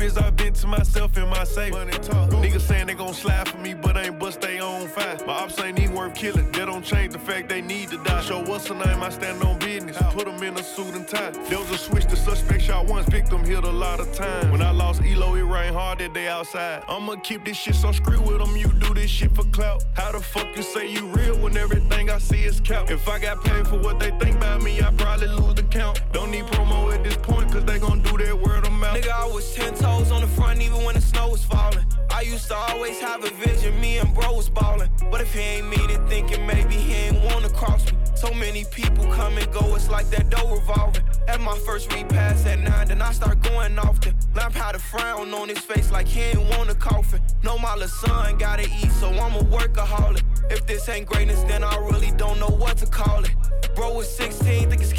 therapist, I've been to myself in my safe. Niggas saying they gon' slide for me, but ain't bust they own fight. My ops ain't even worth killing, that don't change the fact they need to die. Show what's the name, I stand on business. Put them in a suit and tie. There was a switch, the suspect shot once, victim hit a lot of time. When I lost Elo, it rained hard that day outside. I'ma keep this shit so screw with them, you do this shit for clout. How the fuck you say you real when everything I see is cap? If I got paid for what they think about me, I probably lose the count. Don't need promo at this point, cause they gon' do that word. Nigga, I was ten toes on the front even when the snow was falling. I used to always have a vision, me and bro was ballin'. But if he ain't mean it, thinking maybe he ain't wanna cross me. So many people come and go, it's like that door revolving. At my first repass at nine, then I start going off the lamp had a frown on his face like he ain't want a coffin. No, my little son gotta eat, so I'm a workaholic. If this ain't greatness, then I really don't know what to call it. Bro was 16, think his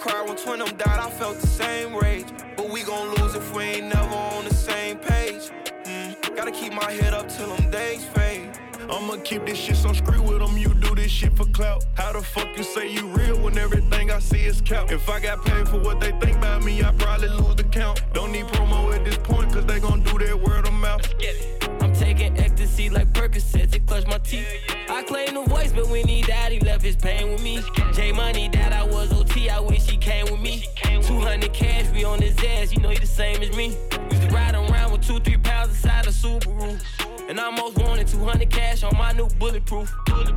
cried when twin them died, I felt the same rage. But we gon' lose if we ain't never on the same page. Mm, gotta keep my head up till them days fade. I'ma keep this shit so screw with them. You do this shit for clout. How the fuck you say you real when everything I see is cap? If I got paid for what they think about me, I probably lose the count. Don't need promo at this point, cause they gon' do that word of mouth. I'm taking ecstasy like Percocets, it clutch my teeth. I claim the voice, but when he died, he left his pain with me. J Money that I was OT, I wish he came with me. 200 cash, we on his ass, you know he the same as me. Used to ride around with two, three pounds inside a Subaru. And I almost wanted 200 cash on my new bulletproof.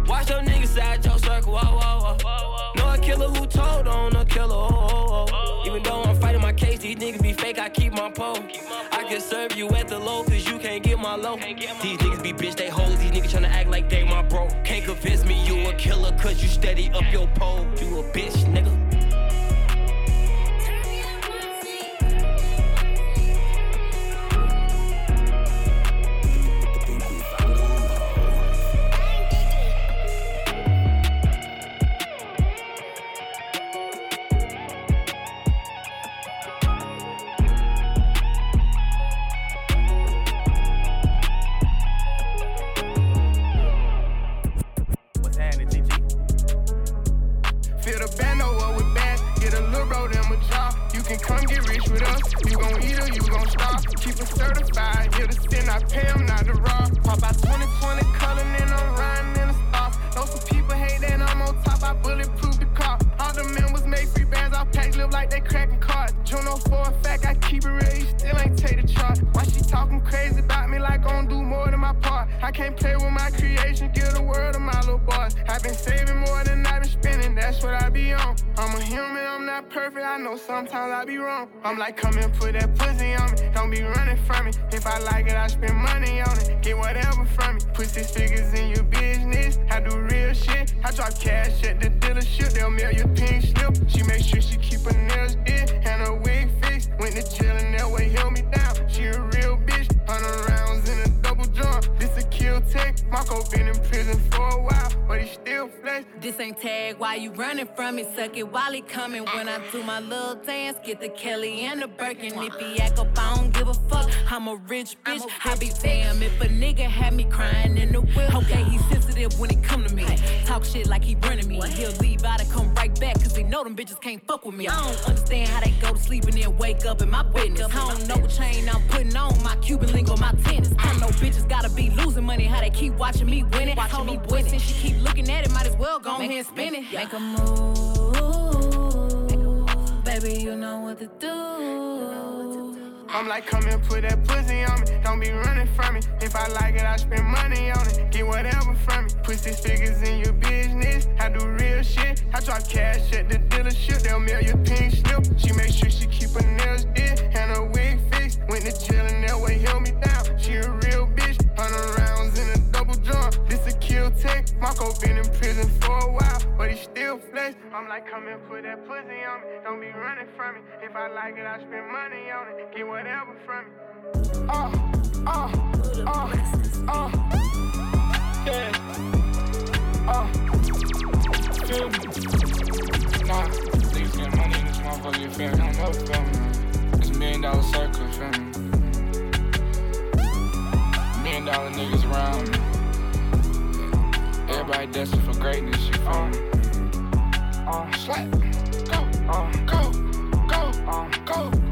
Watch your niggas side your circle, whoa, whoa, whoa. Know a killer who told on a killer, oh, oh, oh. Even though I'm fighting my case, these niggas be fake, I keep my pole. I can serve you at the low, cause you can't get my low. These be bitch, they hoes, these niggas tryna act like they my bro. Can't convince me you a killer, cause you steady up your pole. You a bitch, nigga. Rich with. You gon' eat or you gon' starve. Keep it certified, here to sin, I pay 'em not to rob. Pop out 2020 color, and I'm riding in a star. Know some people hate that I'm on top, I bulletproof the car. All the members make free bands, all packs live like they cracking cards. Juno oh for a fact, I keep it real, you still ain't take the charge. Why she talking crazy about me like I don't do more than my part? I can't play with my creation, give the world to my little boys. I've been saving more than that's what I be on. I'm a human, I'm not perfect, I know sometimes I be wrong. I'm like, come and put that pussy on me, don't be running from me. If I like it, I spend money on it, get whatever from me. Put six figures in your business, I do real shit. I drop cash at the dealership, they'll mail your pink slip. She make sure she keep her nails did and her wig fixed. Went to jail and that way held me down. She a real bitch, hundred rounds tech. Marco been in prison for a while, but he still flex. This ain't tag, why you running from me? Suck it while he coming. When I do my little dance, get the Kelly and the Birkin. If he act up, I don't give a fuck. I'm a rich bitch. I be damn if a nigga had me crying in the whip. Okay, he sensitive when it come to me. Talk shit like he running me. He'll leave out and come right back, cause he know them bitches can't fuck with me. I don't understand how they go to sleep and then wake up in my business. I don't know what chain I'm putting on, my Cuban link my tennis. I know bitches gotta be losing money, how they keep watching me win it. Watching me win Since she keep looking at it, might as well go ahead and spin it. Make a move, baby, you know what to do. I'm like, come and put that pussy on me. Don't be running from me. If I like it, I spend money on it. Get whatever from me. Put six figures in your business. I do real shit. I drop cash at the dealership. They'll mail your pink slip. She make sure she keep her nails did and her wig fixed. Went to jail Marco been in prison for a while, but he still flex. I'm like, come and put that pussy on me. Don't be running from me. If I like it, I spend money on it. Get whatever from me. Uh, uh, uh, uh. Yeah. Uh. Feel me? Nah, niggas get money in this motherfucker, you feel me? I'm up, feel me? It's a million dollar circle, feel me? Million dollar niggas around me. Everybody destined for greatness, you feel? Uh, slap, go, uh, go, go, uh, go.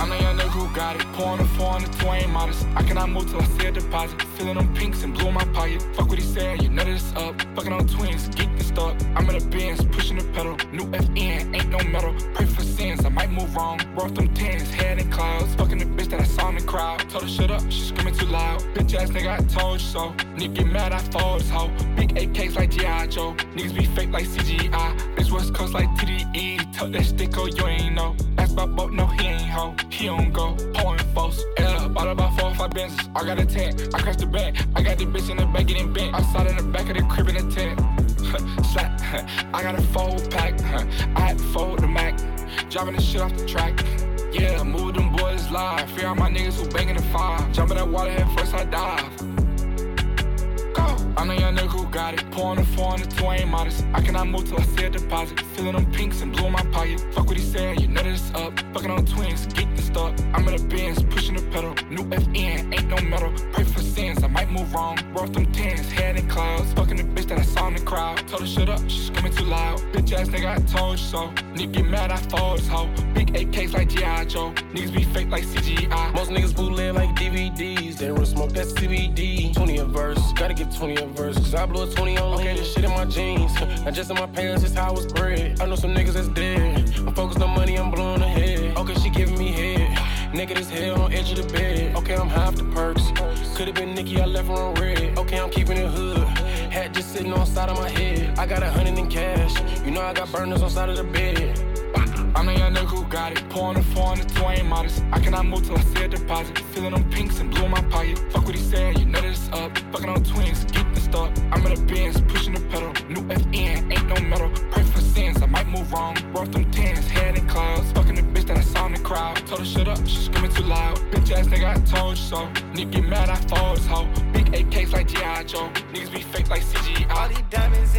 I'm the young nigga who got it. Pouring a four on the two modest. I cannot move till I see a deposit. Feeling them pinks and blue in my pocket. Fuck what he said, you know that it's up. Fucking on twins, geek and stuff. I'm in the Benz, pushing the pedal. New FN, ain't no metal. Pray for sins, I might move wrong. Roll them tens, head in clouds. Fucking the bitch that I saw in the crowd. Told her shut up, she screaming too loud. Bitch ass nigga, I told you so. Nigga get mad, I fold this hoe. Big AKs like G.I. Joe. Niggas be fake like CGI. Bitch West Coast like TDE. Tuck that stick, oh, you ain't know. About boat, no, he ain't hoe. He don't go. Pouring folks. Yeah, bought about four, or five Benzes. I got a tent, I crashed the bank. I got the bitch in the back getting bent. Outside in the back of the crib in the tent. Slap, I got a fold pack. I had to fold the Mac. Driving the shit off the track. Yeah, move them boys live. Fear all my niggas who banging the fire. Jump in that water head first, I dive. I'm the young nigga who got it. Pouring the four on the two ain't modest. I cannot move till I see a deposit. Feeling them pinks and blue in my pocket. Fuck what he said, you know that it's up. Fucking on twins, geek the stuff. I'm in the Benz, pushing the pedal. New FN, ain't no metal. Pray for sins, I might move wrong. Rough them tens, head in clouds. Fucking the bitch that I saw in the crowd. Told her shut up, she's screaming too loud. Bitch ass nigga, I told you so. Nigga get mad, I fold his hoe. Big AKs like G.I. Joe. Niggas be fake like CGI. Most niggas bootleg like DVDs. They run smoke that CBD. 20 a verse, gotta get 20 a verse. I blew a 20 on lean. Okay, this shit in my jeans. Not just in my pants, it's how I was bred. I know some niggas that's dead. I'm focused on money, I'm blowing ahead. Okay, she giving me head. Naked as hell on edge of the bed. Okay, I'm half the perks. Could've been Nikki, I left her on red. Okay, I'm keeping it hood. Hat just sitting on side of my head. I got a hundred in cash. You know I got burners on side of the bed. I'm the young nigga who got it. Pouring the four on the two ain't modest. I cannot move till I see a deposit. Feeling them pinks and blue in my pocket. Fuck what he said, you know that it's up. Fucking on twins, geek the stuff. I'm in the Benz, pushing the pedal. New FN, ain't no metal. Pray for sins, I might move wrong. Rough them tens, head in clouds. Fucking the bitch that I saw in the crowd. Told her shut up, she screaming too loud. Bitch ass nigga, I told you so. Nigga get mad, I fold his hoe. Big AKs like G.I. Joe. Niggas be fake like CGI. All these diamonds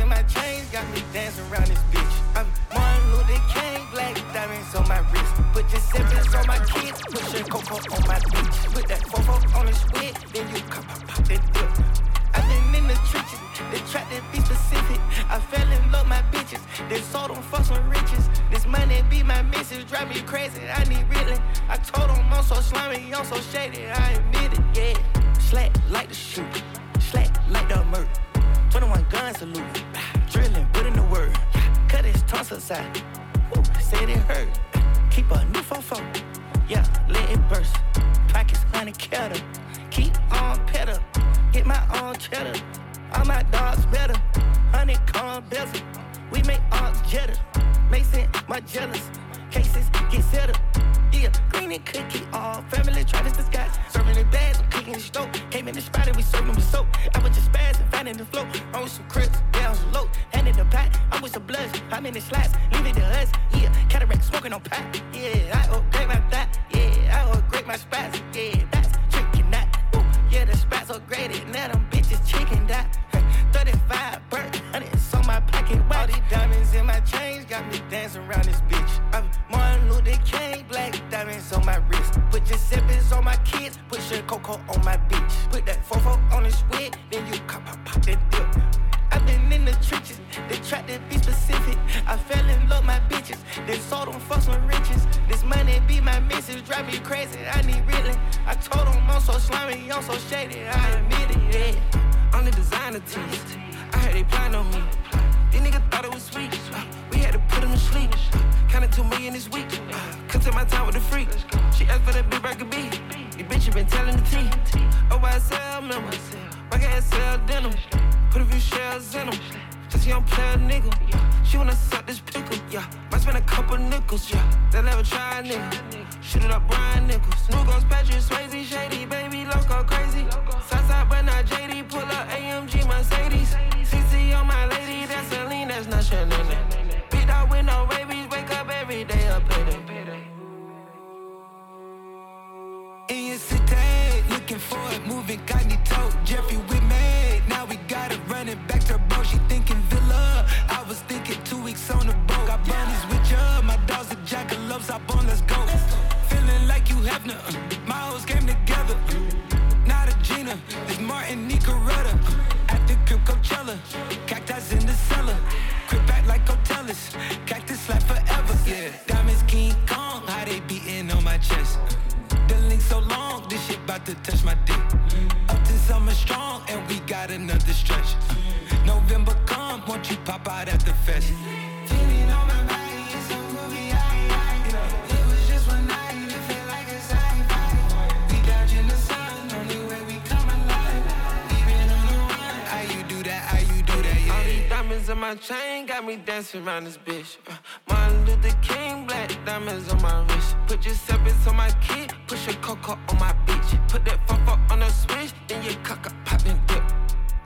my chain got me dancing around this bitch. Uh, Martin Luther King, black diamonds on my wrist. Put your sevens on my kid, push your cocoa on my bitch. Put that fuck on the switch, then you cock up, pop and dip.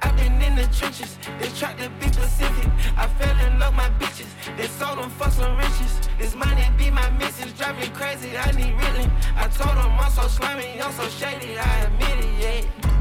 I've been in the trenches, they tried to be specific. I fell in love my bitches, they sold them for some riches. This money be my missus, driving crazy, I need reeling. I told them I'm so slimy, I'm so shady, I admit it, yeah.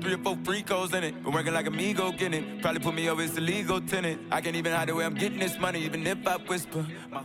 Three or four free codes in it. Been working like amigo getting it. Probably put me over, it's legal tenant. I can't even hide the way I'm getting this money, even if I whisper. My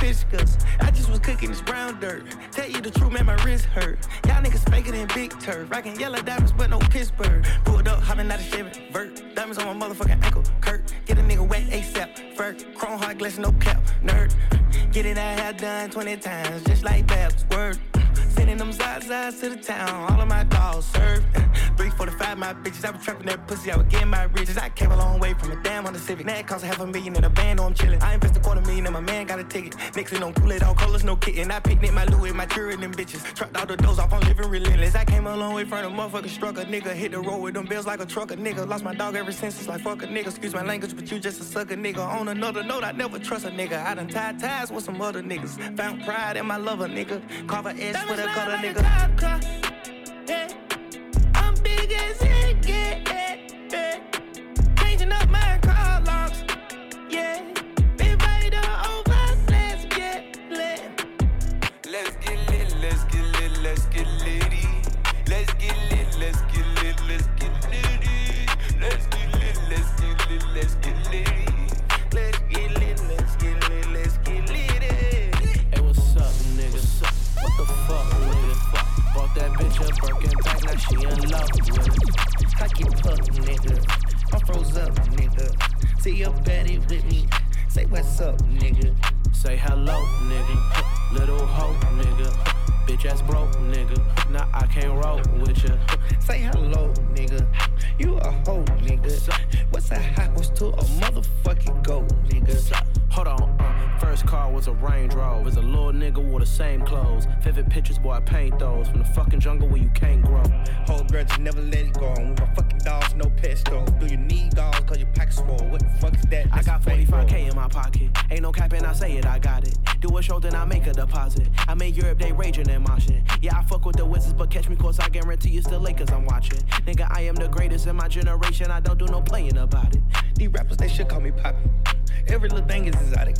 like Fiskus. I just was cooking this brown dirt. Tell you the truth, man, my wrist hurt. Y'all niggas faker than big turf. Rocking yellow diamonds, but no Pittsburgh. Pulled up, hopping out of Chevy, vert. Diamonds on my motherfucking ankle, Kurt. Get a nigga wet ASAP, fur. Chrome hard glass, no cap, nerd. Getting that hair done 20 times, just like Babs, word. Sending them Zazas to the town, all of my dogs served. 345, my bitches, I was trapping that pussy, I was getting my riches. I came a long way from a damn on the Civic. Now it costs a half a million my man got a ticket. Nixon on Kool-Aid, all colors, no kitten. I picnic my Louis, my jury, them bitches. Trucked all the doors off, I'm living relentless. I came a long way from the motherfucker struck a nigga. Hit the road with them bills like a trucker, nigga. Lost my dog ever since, it's like fuck a nigga. Excuse my language, but you just a sucker, nigga. On another note, I never trust a nigga. I done tied ties with some other niggas. Found pride in my lover, nigga. Carve a S with a cutter, nigga. I'm big as lit, let's get litty. Let's get lit. Let's get lit. Let's get lit. Hey, what's up, nigga? What the fuck, nigga? Bought that bitch a Birkin back, now she in love with it. I keep up, nigga. I'm froze up, nigga. See your Betty with me. Say what's up, nigga. Say hello, nigga. Little hoe, nigga. Bitch ass broke, nigga. Nah, I can't roll with ya. Say hello, nigga. You a hoe, nigga. What's a house to a motherfucking goat, nigga? Hold on, uh, first car was a Range Rover. Was a little nigga wore the same clothes. Vivid pictures, boy, I paint those. From the fucking jungle where you can't grow. Whole grudge, never let it go. With my fucking dogs, no though. Do you need dogs? Cause your pocket's full. What the fuck is that? I got 45k in my pocket. Ain't no capping, I say it, I got it. Do a show, then I make a deposit. I made Europe, they raging and moshing. Yeah, I fuck with the Wizards, but catch me cause I guarantee you it's the Lakers I'm watching. Nigga, I am the greatest in my generation. I don't do no playing about it. These rappers, they should call me Poppy. Every little thing is exotic.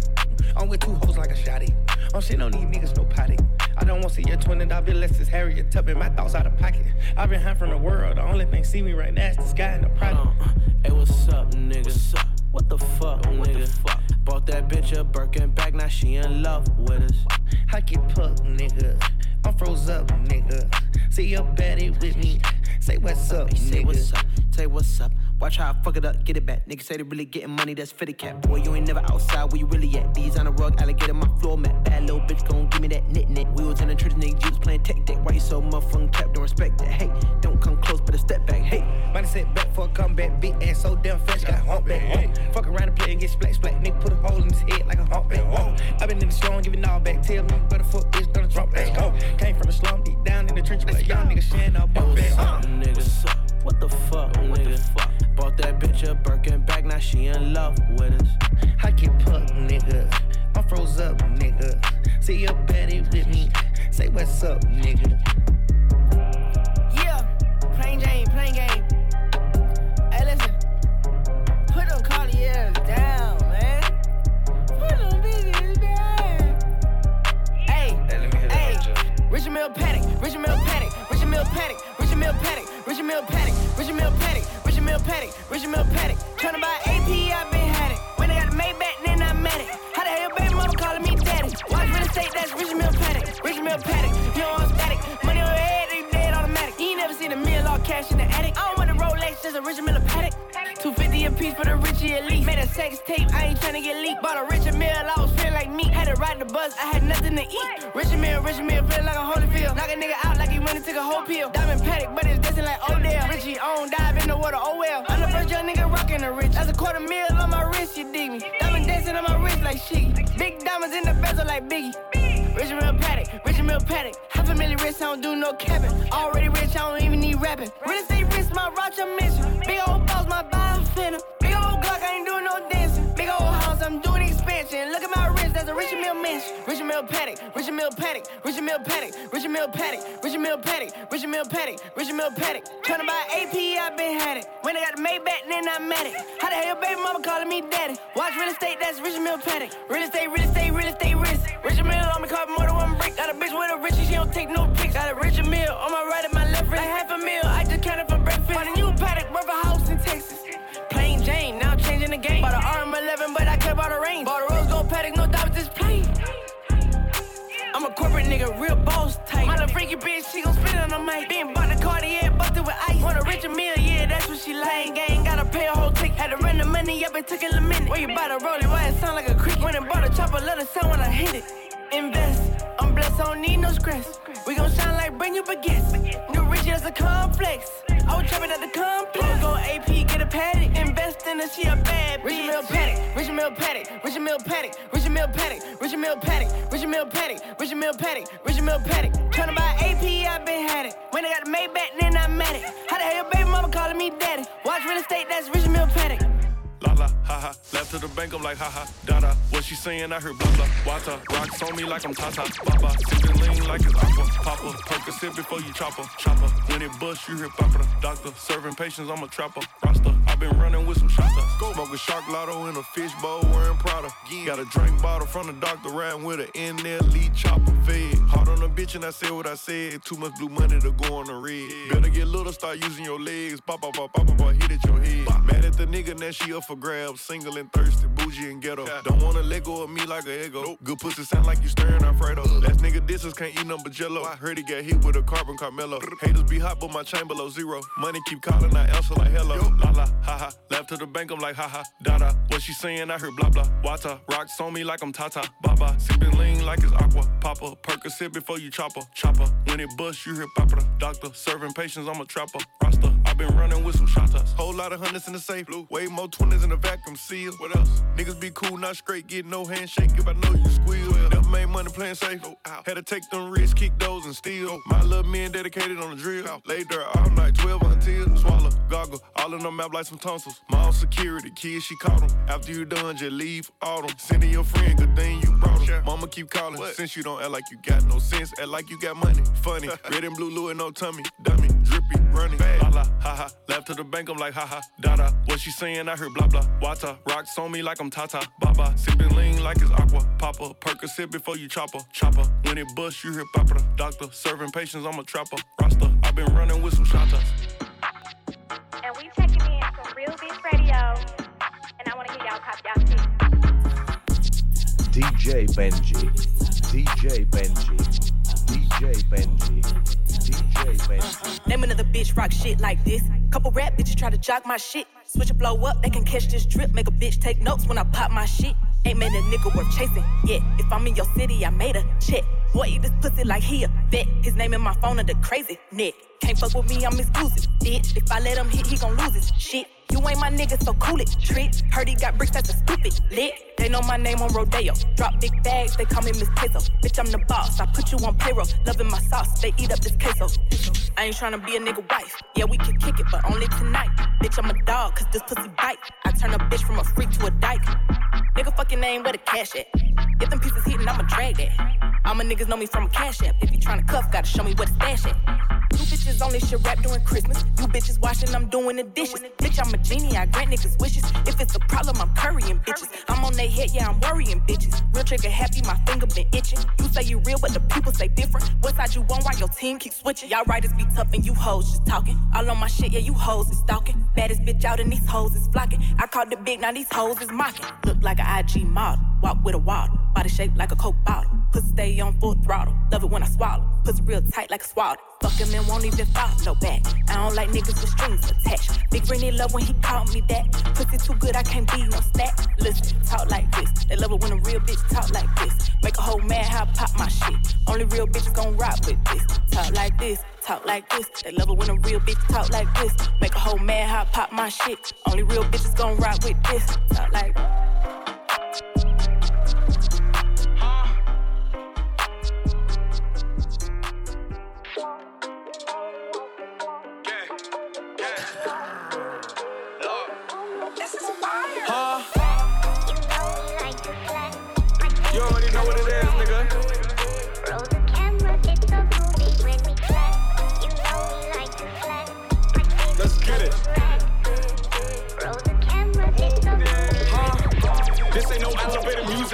I'm with two hoes like a shotty. I'm shitting on these niggas, no potty. I don't want to see your twin and I'll be less as Harriet Tubman. My thoughts out of pocket. I've been high from the world. The only thing see me right now is the sky and the product. Hey, what's up, nigga? What's up? What the fuck, nigga? What the fuck? Bought that bitch a Birkin bag, now she in love with us. Hockey puck, nigga. I'm froze up, nigga. See your baddie with me. Say what's up, Say what's up, say what's up. Watch how I fuck it up, get it back. Niggas say they really getting money, that's for the cap. Boy, you ain't never outside, where you really at? These on the rug, alligator, my floor mat. Bad little bitch gon' give me that knit knit. We was in the trenches, niggas, you was playing tech deck. Why you so motherfucking cap? Don't respect that. Hey, don't come close, but a step back. Hey, Money set back for a comeback. Big ass so damn fresh, got humpback. Hey. Uh. Fuck around and play and get splat splat. Nigga put a hole in his head like a humpback. Oh. Uh. I been in the slum, giving all back. Tell me where the fuck bitch gonna drop that. Oh. Uh. Came from the slum, deep down in the trench, but young niggas sharing up bump back. Up, nigga. What the fuck, nigga? fuck Bought that bitch a Birkin bag, now she in love with us. Hockey puck, nigga. I'm froze up, nigga. See your baddie with me. Say what's up, nigga. Yeah, plain Jane, plain game. Put them Cartiers down, man. Put them bitches down. Hey, hey. Richard Mille Patek, Richard Mille Patek, Richard Mille Patek, Richard Mille Patek, Richard Mille Patek, Richard Mille Patek, Richard Mille Patek, Richard Mille Patek. Tryna buy AP, I been had it. When I got the Maybach, then I met it. How the hell baby mama calling me daddy? Watch real estate, that's Richard Mille Patek, Richard Mille Patek. You know I'm static. Money on your head, they never seen a million all cash in the attic. I don't want a Rolex, just a Richard Miller Paddock. 250 a piece for the Richie Elite. Made a sex tape, I ain't tryna get leaked. Bought a Richard Mille, I was feeling like me. Had to ride the bus, I had nothing to eat. Richard Mille, Richard Mille, feeling like a Holyfield. Knock a nigga out like he went and took a whole pill. Diamond Patek, but it's dancing like Odell. Richie on dive in the water, oh well. I'm the first young nigga rockin' the rich. That's a quarter mil on my wrist, you dig me. Diamond dancing on my wrist like Shiggy. Big diamonds in the bezel like Biggie. Richard Mille Patek, Richard Mille Patek. Half a million rich, I don't do no capping. Already rich, I don't even need rapping. Real estate risk, my Roger mission. Big old boss, my buy finna. Big old Glock, I ain't doing no dancing. Big old house, I'm doing expansion. Look at my wrist, a Richard Mille mansion. Richard Mille Patek, Richard Mille Patek, Richard Mille Patek, Richard Mille Patek, Richard Mille Patek, Richard Mille Patek, Richard Mille Patek. Tryna buy AP, I been had it. When I got the Maybach, then I met it. How the hell baby mama calling me daddy? Watch real estate, that's Richard Mille Patek. Real estate, real estate, real estate risk. Richard Mille on me, call more than one brick. Got a bitch with a Richie, she don't take no pics. Got a Richard Mille on my right and my left wrist. Like half a meal, I just counted for breakfast. Bought a new Patek, worth a house in Texas. Plain Jane, now changing the game. Bought an RM11, but I kept all the range. Bought a rose gold Patek, no. I'm a corporate nigga, real boss type. My little freaky bitch, she gon' spit on the mic. Been bought the Cartier, busted with ice. Want a Richard Mille, yeah, that's what she like. Gang, gotta pay a whole tick. Had to run the money up, it took it a minute. When you buy the rollie, why it sound like a creek? When it bought a chopper, let it sound when I hit it. Invest, I'm blessed, I don't need no stress. We gon' shine like brand new baguettes. New rich as a complex. I was trapping at the complex. Go AP, get a Patek. Invest in her, she a bad bitch. Richard Mille Patek, Richard Mille Patek, Richard Mille Patek, Richard Mille Patek, Richard Mille Patek, Richard Mille Patek, Richard Mille Patek, Richard Mille Patek. Tryna buy AP, I been had it. When I got the Maybach, then I met it. How the hell your baby mama calling me daddy? Watch real estate, that's Richard Mille Patek. La la, ha ha. Left to the bank, I'm like, ha ha. Da da. What she saying, I heard blah blah. Wata. Rocks on me like I'm Tata. Baba. Sipping lean like it's aqua. Papa. Percocet before you chopper. Chopper. When it bust, you hear papa. Doctor. Serving patients, I'm a trapper. Rasta. i been running with some shots. Go. Smoking shark lotto in a fish bowl, wearing Prada. Got a drink bottle from the doctor, riding with an NLE Choppa. Fed. Hard on a bitch and I said what I said. Too much blue money to go on the red. Better get little, start using your legs. Pop, pop, pop, pop, pop, pop, hit at your head. Mad at the nigga, now she up for grabs. Single and thirsty, bougie and ghetto. Don't wanna let go of me like a ego. Good pussy sound like you stirring Alfredo. Last nigga disses can't eat nothing but jello. I heard he got hit with a carbon Carmelo. Haters be hot, but my chain below zero. Money keep calling, I answer like hello. La la, ha ha. Left to the bank, I'm like ha ha. Da da. What she saying, I heard blah blah. Wata. Rocks on me like I'm Tata. Baba. Sipping lean like it's aqua. Papa. Percocet before you chopper. Chopper. When it bust, you hear papa. Doctor. Serving patients, I'm a trapper. Rasta. i been running with some shotters. Whole lot of hundreds in the safe. Blue. Way more twenties in the vacuum seal. What else? Niggas be cool, not straight. Get no handshake if I know you squeal. Never made money playing safe. Had to take them risks, kick those and steal. My little men dedicated on the drill. Laid there all night, 12 until swallow, goggle. All in the map like some tonsils. My own security, kids, she caught them. After you done, just leave all them. Sending your friend, good thing you brought them. Mama keep calling. Since you don't act like you got no sense, act like you got money. Funny, red and blue Louis, no tummy. Dummy, drippy, running. La la, ha ha. Left to the bank, I'm like, haha, dada. What she saying, I heard blah blah. Wata, rocks on me like I'm Tata. Baba, sipping lean like it's aqua. Papa, Percocet before you chopper. Chopper, when it bust, you hear papa. Doctor, serving patients, I'm a trapper. Rasta, i been running with some shotas. And we checking in from Real Bitch Radio. And I wanna hear y'all pop y'all shit. DJ Benji, DJ Benji, DJ Benji, DJ Benji. Name another bitch rock shit like this. Couple rap bitches try to jog my shit. Switch a blow up, they can catch this drip. Make a bitch take notes when I pop my shit. Ain't made a nigga worth chasing. Yeah, if I'm in your city, I made a check. Boy, eat this pussy like he a vet. His name in my phone under crazy Nick. Can't fuck with me, I'm exclusive. Bitch, if I let him hit, he gon' lose his shit. You ain't my nigga, so cool it. Trick. Heard he got bricks, that's a stupid. Lit. They know my name on Rodeo. Drop big bags, they call me Miss Peso. Bitch, I'm the boss. I put you on payroll. Loving my sauce, they eat up this queso. I ain't tryna be a nigga wife. Yeah, we can kick it, but only tonight. Bitch, I'm a dog, cause this pussy bite. I turn a bitch from a freak to a dyke. Nigga fucking name, where the cash at? If them pieces hitting, I'ma drag that. All my niggas know me from a cash app. If you tryna cuff, gotta show me where the stash at. You bitches only shit rap during Christmas. You bitches washing, I'm doing the dishes. Bitch, I'm a genie, I grant niggas wishes. If it's a problem, I'm currying bitches. I'm on their head, yeah, I'm worrying bitches. Real trigger happy, my finger been itching. You say you real, but the people say different. What side you want, why your team keep switching? Y'all writers be tough and you hoes just talking. All on my shit, yeah, you hoes is stalking. Baddest bitch out and these hoes is flocking. I called the big, now these hoes is mocking. Look like an IG model, walk with a waddle. Body shaped like a coke bottle. Pussy stay on full throttle. Love it when I swallow. Pussy real tight like a swaddle. Fuck him and won't even follow back. I don't like niggas with strings attached. Big Rennie love when he called me that. Pussy too good, I can't be no stat. Listen, talk like this. They love it when a real bitch talk like this. Make a whole man how I pop my shit. Only real bitches gon' rock with this. Talk like this. Talk like this. They love it when a real bitch talk like this. Make a whole man how I pop my shit. Only real bitches gon' rock with this. Talk like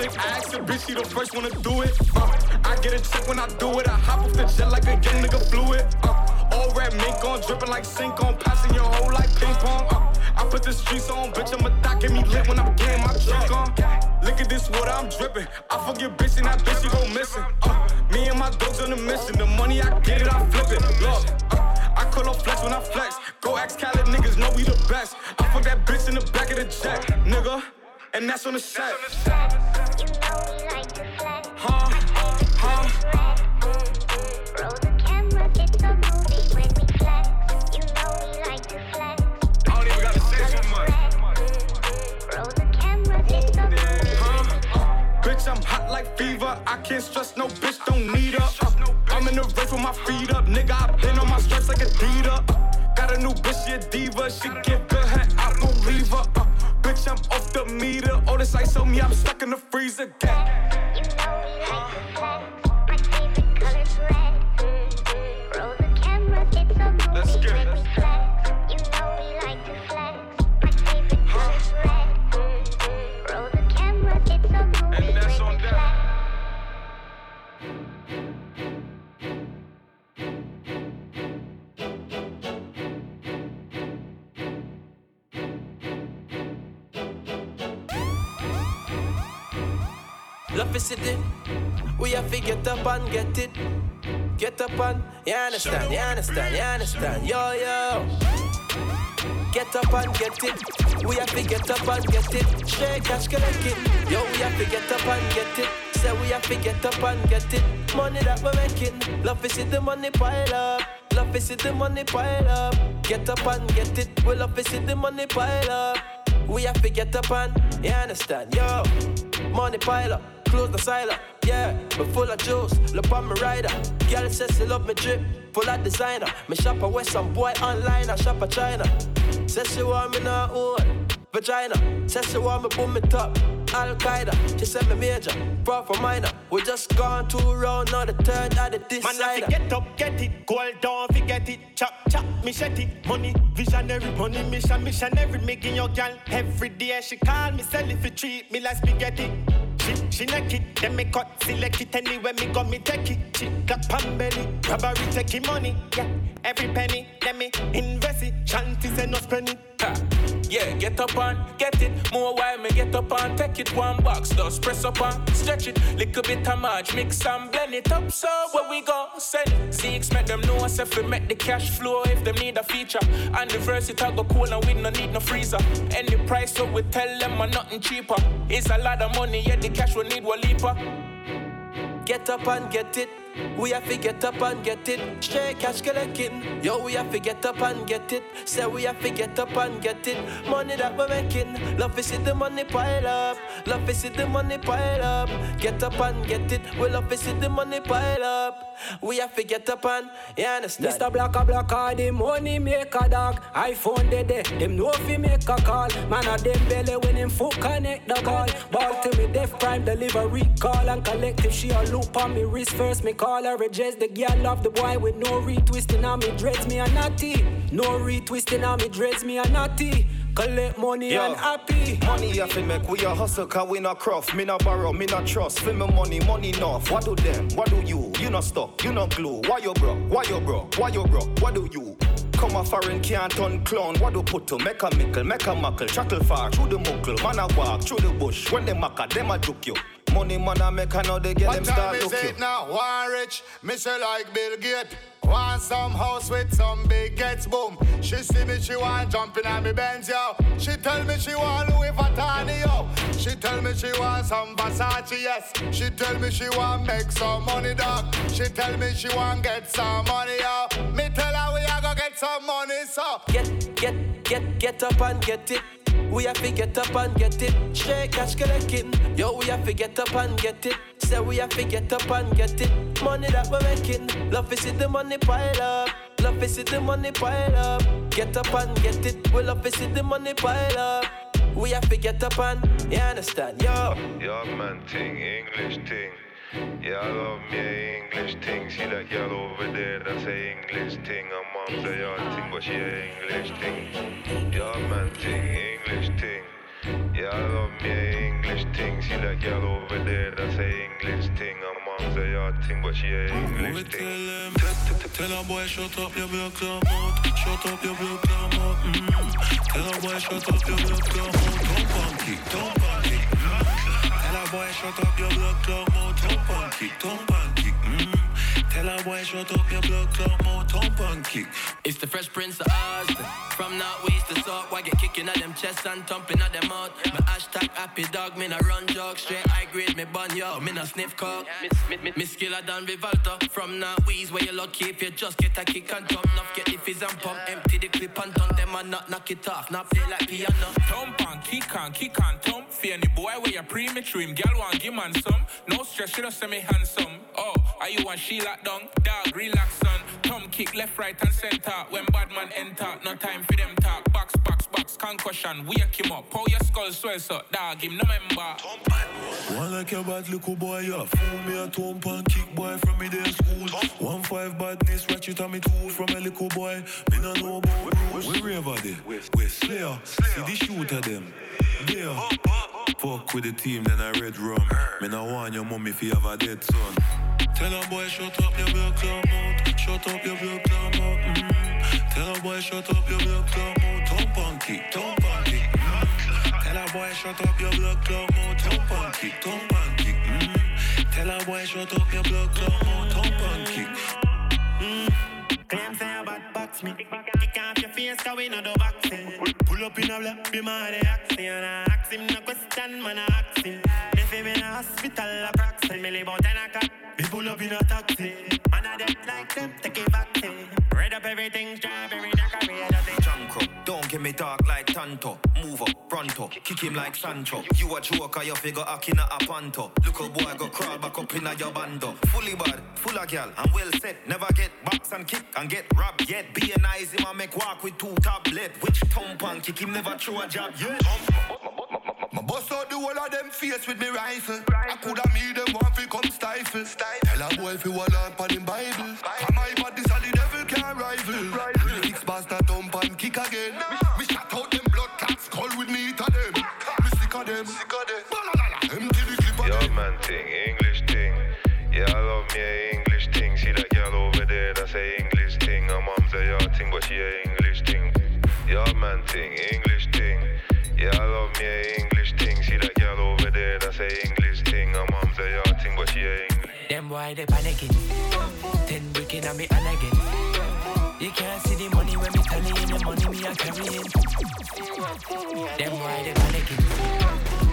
music. I asked the bitch, she the first one to do it. Uh, I get a check when I do it. I hop off the jet like a gang nigga fluid. Uh, all red mink on, dripping like sink on, passing your whole like ping pong. Uh, I put the streets on, bitch. I'm a thot, get me lit when I'm getting my drink on. Look at this water, I'm dripping. I forget bitch and that bitch, you go missing. Uh, me and my dogs on the mission. The money I get it, I flip it. Look, uh, I call up flex when I flex. Go ask Khaled, niggas know we the best. I fuck that bitch in the back of the jet, nigga. And that's on the set. Fever. I can't stress no bitch, don't need her. I'm in the race with my feet up. Nigga, I been on my stripes like Adidas. Uh, got a new bitch, she a diva. She give good head, I won't leave her. Uh, bitch, I'm off the meter. All this ice on me, I'm stuck in the freezer. Gang. Let's We have to get up and get it. Get up and, you understand, you understand, you understand. Yo, yo. Get up and get it. We have to get up and get it. Shake cash collect it. Yo, we have to get up and get it. Say we have to get up and get it. Money that we're making. Love is it, the money pile up. Love is it, the money pile up. Get up and get it. We love is it, the money pile up. We have to get up and, you understand, yo. Money pile up. Close the silo, yeah, but full of juice. Look on me rider. Girl says she love me drip, full of designer. Me shop a Western boy online, I shop a China. Says she want me not own vagina. Says she want me boom it up. Al Qaeda. She said me major, bro for minor. We just gone two round, now the third at the decider. Man, if get up, get it. Gold down, forget it. Chop, chop, me shet it. Money, visionary, money, mission, missionary. Making your girl every day. She call me, sell if you treat me like spaghetti. She, she naked, then me cut, select it anywhere me go, me take it. She got pan belly, robbery taking money, yeah. Every penny, let me invest it. Shanty say no spend it. Yeah, get up and get it. More while me get up and take it. One box, just press up and stretch it. Little bit of march, mix and blend it up. So where we go? Send it. Six, make them know us if we make the cash flow. If them need a feature. And the verse it, I go cool and we no need no freezer. Any price, so we tell them I'm nothing cheaper. It's a lot of money, yeah, the cash we need one leaper. Get up and get it. We have to get up and get it. Straight cash collecting. Yo, we have to get up and get it. Say we have to get up and get it. Money that we're making. Love to see the money pile up. Love to see the money pile up. Get up and get it. We love to see the money pile up. We have to get up and you understand. Mr. Blacker Blacker, the money maker dog. iPhone they there, them know if make a call. Man a them belly when him foot connect the ball. Ball to me, Def Prime delivery call and collective. She a loop on me wrist first, me call her address. The girl love the boy with no retwisting on me dreads, me a natty. No retwisting on me dreads, me a natty. Collect money Yo, and happy. Money you fi make, we a hustle cause we not cruff. Me not borrow, me not trust. Fi me money, money enough. What do them? What do you? You not stop, you not glue. Why you bro? Why you bro? Why you bro? What do you? Come a foreign can't turn clown. What do put to make a mickle, make a muckle, chuckle far through the muckle. Man a walk through the bush. When they mack a, them a juke you. Money man a make a now they get What them time start is look it now? One rich, me say like Bill Gates. Want some house with some big gets boom. She see me, she want jumping on me Benz, yo. She tell me she want Louis Vuitton, yo. She tell me she want some Versace, yes. She tell me she want make some money, dog. She tell me she want get some money, yo. Me tell her we a go get some money, so. Get, get, get, get up and get it. We have to get up and get it. Straight cash collecting. Yo, we have to get up and get it. Say we have to get up and get it. Money that we're making. Love to see the money pile up. Love to see the money pile up. Get up and get it. We love to see the money pile up. We have to get up and, you understand, yo. Ja man ting, English ting Yeah, I love me a English ting See that girl over there, that's a English ting Her mom say yeah ting, but she a English ting Yeah man ting, English ting Yeah, I love me a English ting See that girl over there, that's a English ting Her mom say yeah ting, but she a English ting Tell a boy shut up your block your mouth. Shut up your block your mouth. Mm. Tell a boy shut up your block your mouth. Don't panic, don't panic. Tell a boy shut up your block your mouth. Don't panic, don't panic. Mm. Tell a boy shut up your block your mouth. Don't panic. It's the Fresh Prince of Austin. From now east to south, why get kicking at them chest and thumping at them mouth. My hashtag happy dog, me na run jog straight high grade, me bun yo, me na sniff cock. Me, me, me skill a done From now east, where you lucky if you just get a kick and jump. Enough get the fizz and pump, empty the clip and turn them and not knock it off. Not play like piano. Thump and kick and kick and thump. Fear any boy where you premature him. Girl want give man some. No stress, she don't say me handsome. Oh, are you want she lock down? Dog, relax son. Thumb kick left, right and center. When bad man enter, no time for them talk. Concussion. Wake him up. How your skull swell so. Dog, him no member. One like your bad little boy, yeah. Fool me a thump and kick boy from me day school. One five badness, ratchet on me two from a little boy. Me no know about rules. We rave at it. We slayer. See the shooter them. Yeah. Fuck with the team, then I red rum. Me no want your mum if you have a dead son. Tell a boy shut up your block your mouth. Shut up your block your mouth. Mm. Tell a boy shut up your. Thump and kick, thump and kick. Mm. Tell a boy shut up your your mouth. Thump and kick, thump. Mm. Tell a boy shut up your block your mouth. Thump and kick. Claim say a bad box me. Kick off your face, cause we no do boxing. Pull up in a black, be my the action. I ask him no question, man, I ask him. If him in a hospital, I praxing. Me live out 10 o'clock, me pull up in a taxi. Man, I dead like them, take a vaccine. Red up everything, strawberry, that career, that thing. Don't give me dark like Tanto. Move up, pronto, kick him like Sancho. You a joker, you figure acting a panto. Little boy go crawl back up in your bando. Fully bad, full of gal, and well set. Never get box and kick and get robbed yet. Be a nice him and make walk with two tablet. Which thump and kick him never throw a jab yet. My bust out the whole of them face with me rifle. I coulda made them want fi come stifle. Tell a boy fi wall on pan him Bible. Come my body this the devil can't rival. Lyrics bastard thump and kick again. Me shot out them blood clots skull with me to them. Me sick of them. Sick of them. Empty the clip of them. man, thing, English thing. Yeah, I love me a English thing. See that girl over there, that's a English thing. Her mom's a yard thing, but she a English thing. Yeah, man, thing, English thing. Yeah, I love me a English thing. See that girl over there, that's a English thing. Her mom's a yard thing, but she a English. Them why they panicking. Ten wicked on me and again. You can't see the money when me telling you the money me a carrying. Them why they panicking.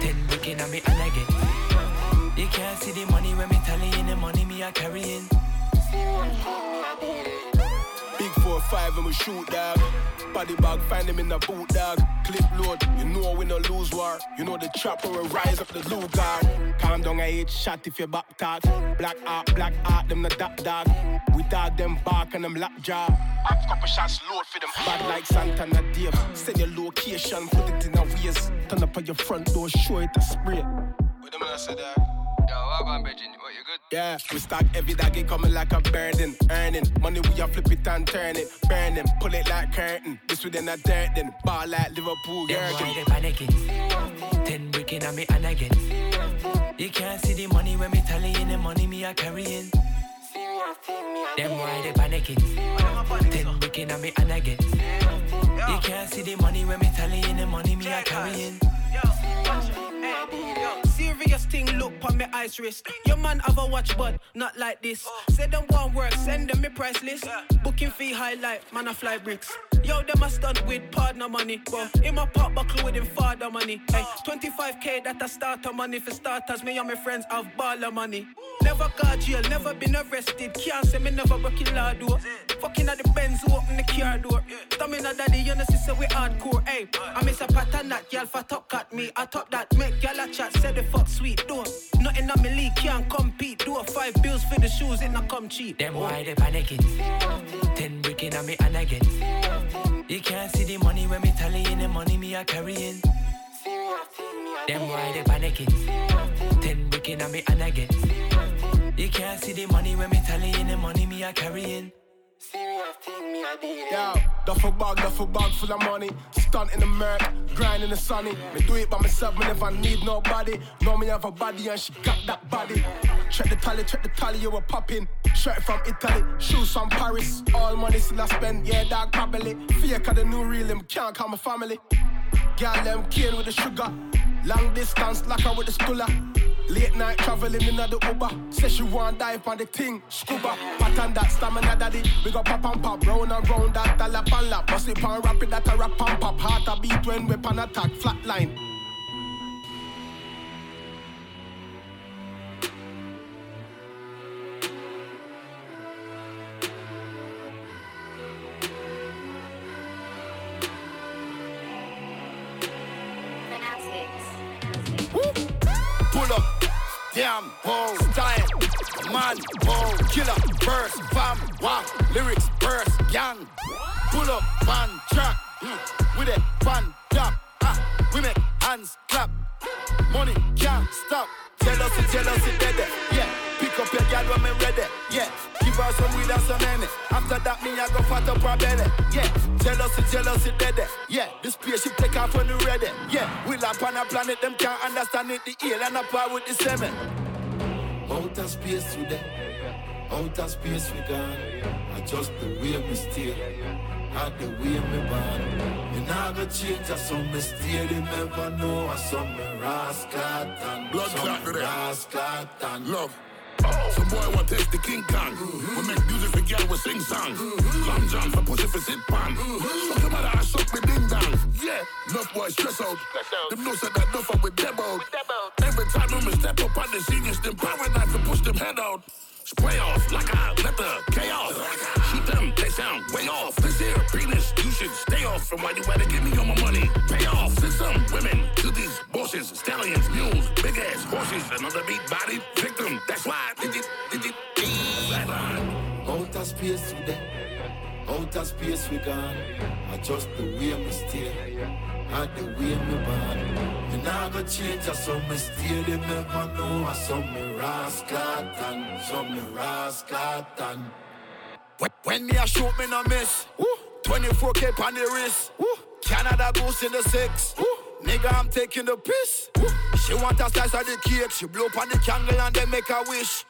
Ten wicked on me again. You can't see the money when me telling you the money me a carrying. Big four five and we shoot dog. Body bag, find him in the boot dog. Clip load, you know we no lose war. You know the chopper will rise up the Luger. Calm down, I hate shot if you back talk. Black art, black art, them the dog dog. We dog them bark and them lap jaw. Pop couple shots load for them. Bad like Santan Dave. Send your location, put it in a waist. Turn up on your front door, show it a spray. I said that. Yo, what on, Virgin? What, you good? Yeah, we stack every dog, it coming like a burden. Earning money, we a flip it and turn it. Burn them, pull it like curtain. This within a dirt, then ball like Liverpool, Them why Jurgen. they panicking. Ten wicked on me and again. You can't see the money when me telling you the money me a carrying. Them why they panicking. Ten wicked on me and again. You can't see the money when me telling you the money me a carrying. Serious thing, look on my ice wrist. Your man have a watch, but not like this. Say them one work, send them me price list. Booking fee highlight, man, I fly bricks. Yo, them a stunt with partner money. Well, in my pop buckle with him father money. Hey, 25k that a starter money for starters. Me and my friends have baller money. Never got jail, never been arrested. Can't say me never broke in law door. Fucking at the Benz, who open the car door. Stamina daddy, you know, sister, we hardcore. Hey, I miss a pattern that girl for top cut me. I top that, make girl a chat, say the fuck sweet door. Nothing on me league, can't compete. Do a five bills for the shoes, it not come cheap. Them why they panicking. Ten wicked on me and again. You can't see the money when me telling you the money me a carrying. Them why they panicking. Ten wicked on me and again. You can't see the money when me telling you the money me a carrying. Yo, duffel bag, duffel bag full of money. Stunt in the murk, grind in the sunny. Me do it by myself, me never need nobody. Know me have a body and she got that body. Check the tally, check the tally, you were popping. Shirt from Italy, shoes from Paris. All money still I spend, yeah, dog, probably. Fake of the new real, him can't call my family. Girl, them cane with the sugar. Long distance, lock her with the stuller. Late night traveling in the Uber. Say she want dive on the thing, scuba. Pattern that stamina daddy. We go pop and pop, round and round that lap and lap. Bust it pan rapid that a rap and pop. Heart a beat when weapon attack, flatline. Man, whoa, killer, verse, fam, wow, lyrics, verse, gang. Pull up, one track, mm, with it, one tap, ah, we make hands clap. Money can't stop. Jealousy, jealousy, dead, yeah. Pick up your girl when me ready, yeah. Give her some weed and some money. After that, me I go fat up her belly, yeah. Jealousy, jealousy, dead, yeah. The spaceship take off when we ready, yeah. We land on a planet, them can't understand it. The alien up with the seven. Outer space we there, outer space we gone. just the way we steer, had the way me born. Me nah go change, I saw me. They never know, I saw me rascal and Blood some clot to them. rascal and Love. Some boy want taste the King Kong. We make music for girl, we sing song. Long John for pussy for sit pan. Suck your mother, I suck me ding dong. Yeah, enough boy stress out. Them know said that enough up with them out. Every time them step up on the scene, it's them power knife to push them head out. Spray off like I let the chaos. Shoot them, they sound way off. This here penis, you should stay off from why you better give me all my money. Pay off. Send some women to these bosses, stallions, mules, big ass horses, another beat body victim. That's why. Did it, did it, space we there, outer space we gone. Adjust the way me steer, had the way me born. Me nah go change, I saw me stay, they never know. I saw me rascal, saw me rascal. When, when me a shoot, me no miss. Woo. 24k on the wrist. Woo. Canada goose in the six. Woo. Nigga, I'm taking the piss. Woo. She want a slice of the cake. She blow on the candle and then make a wish.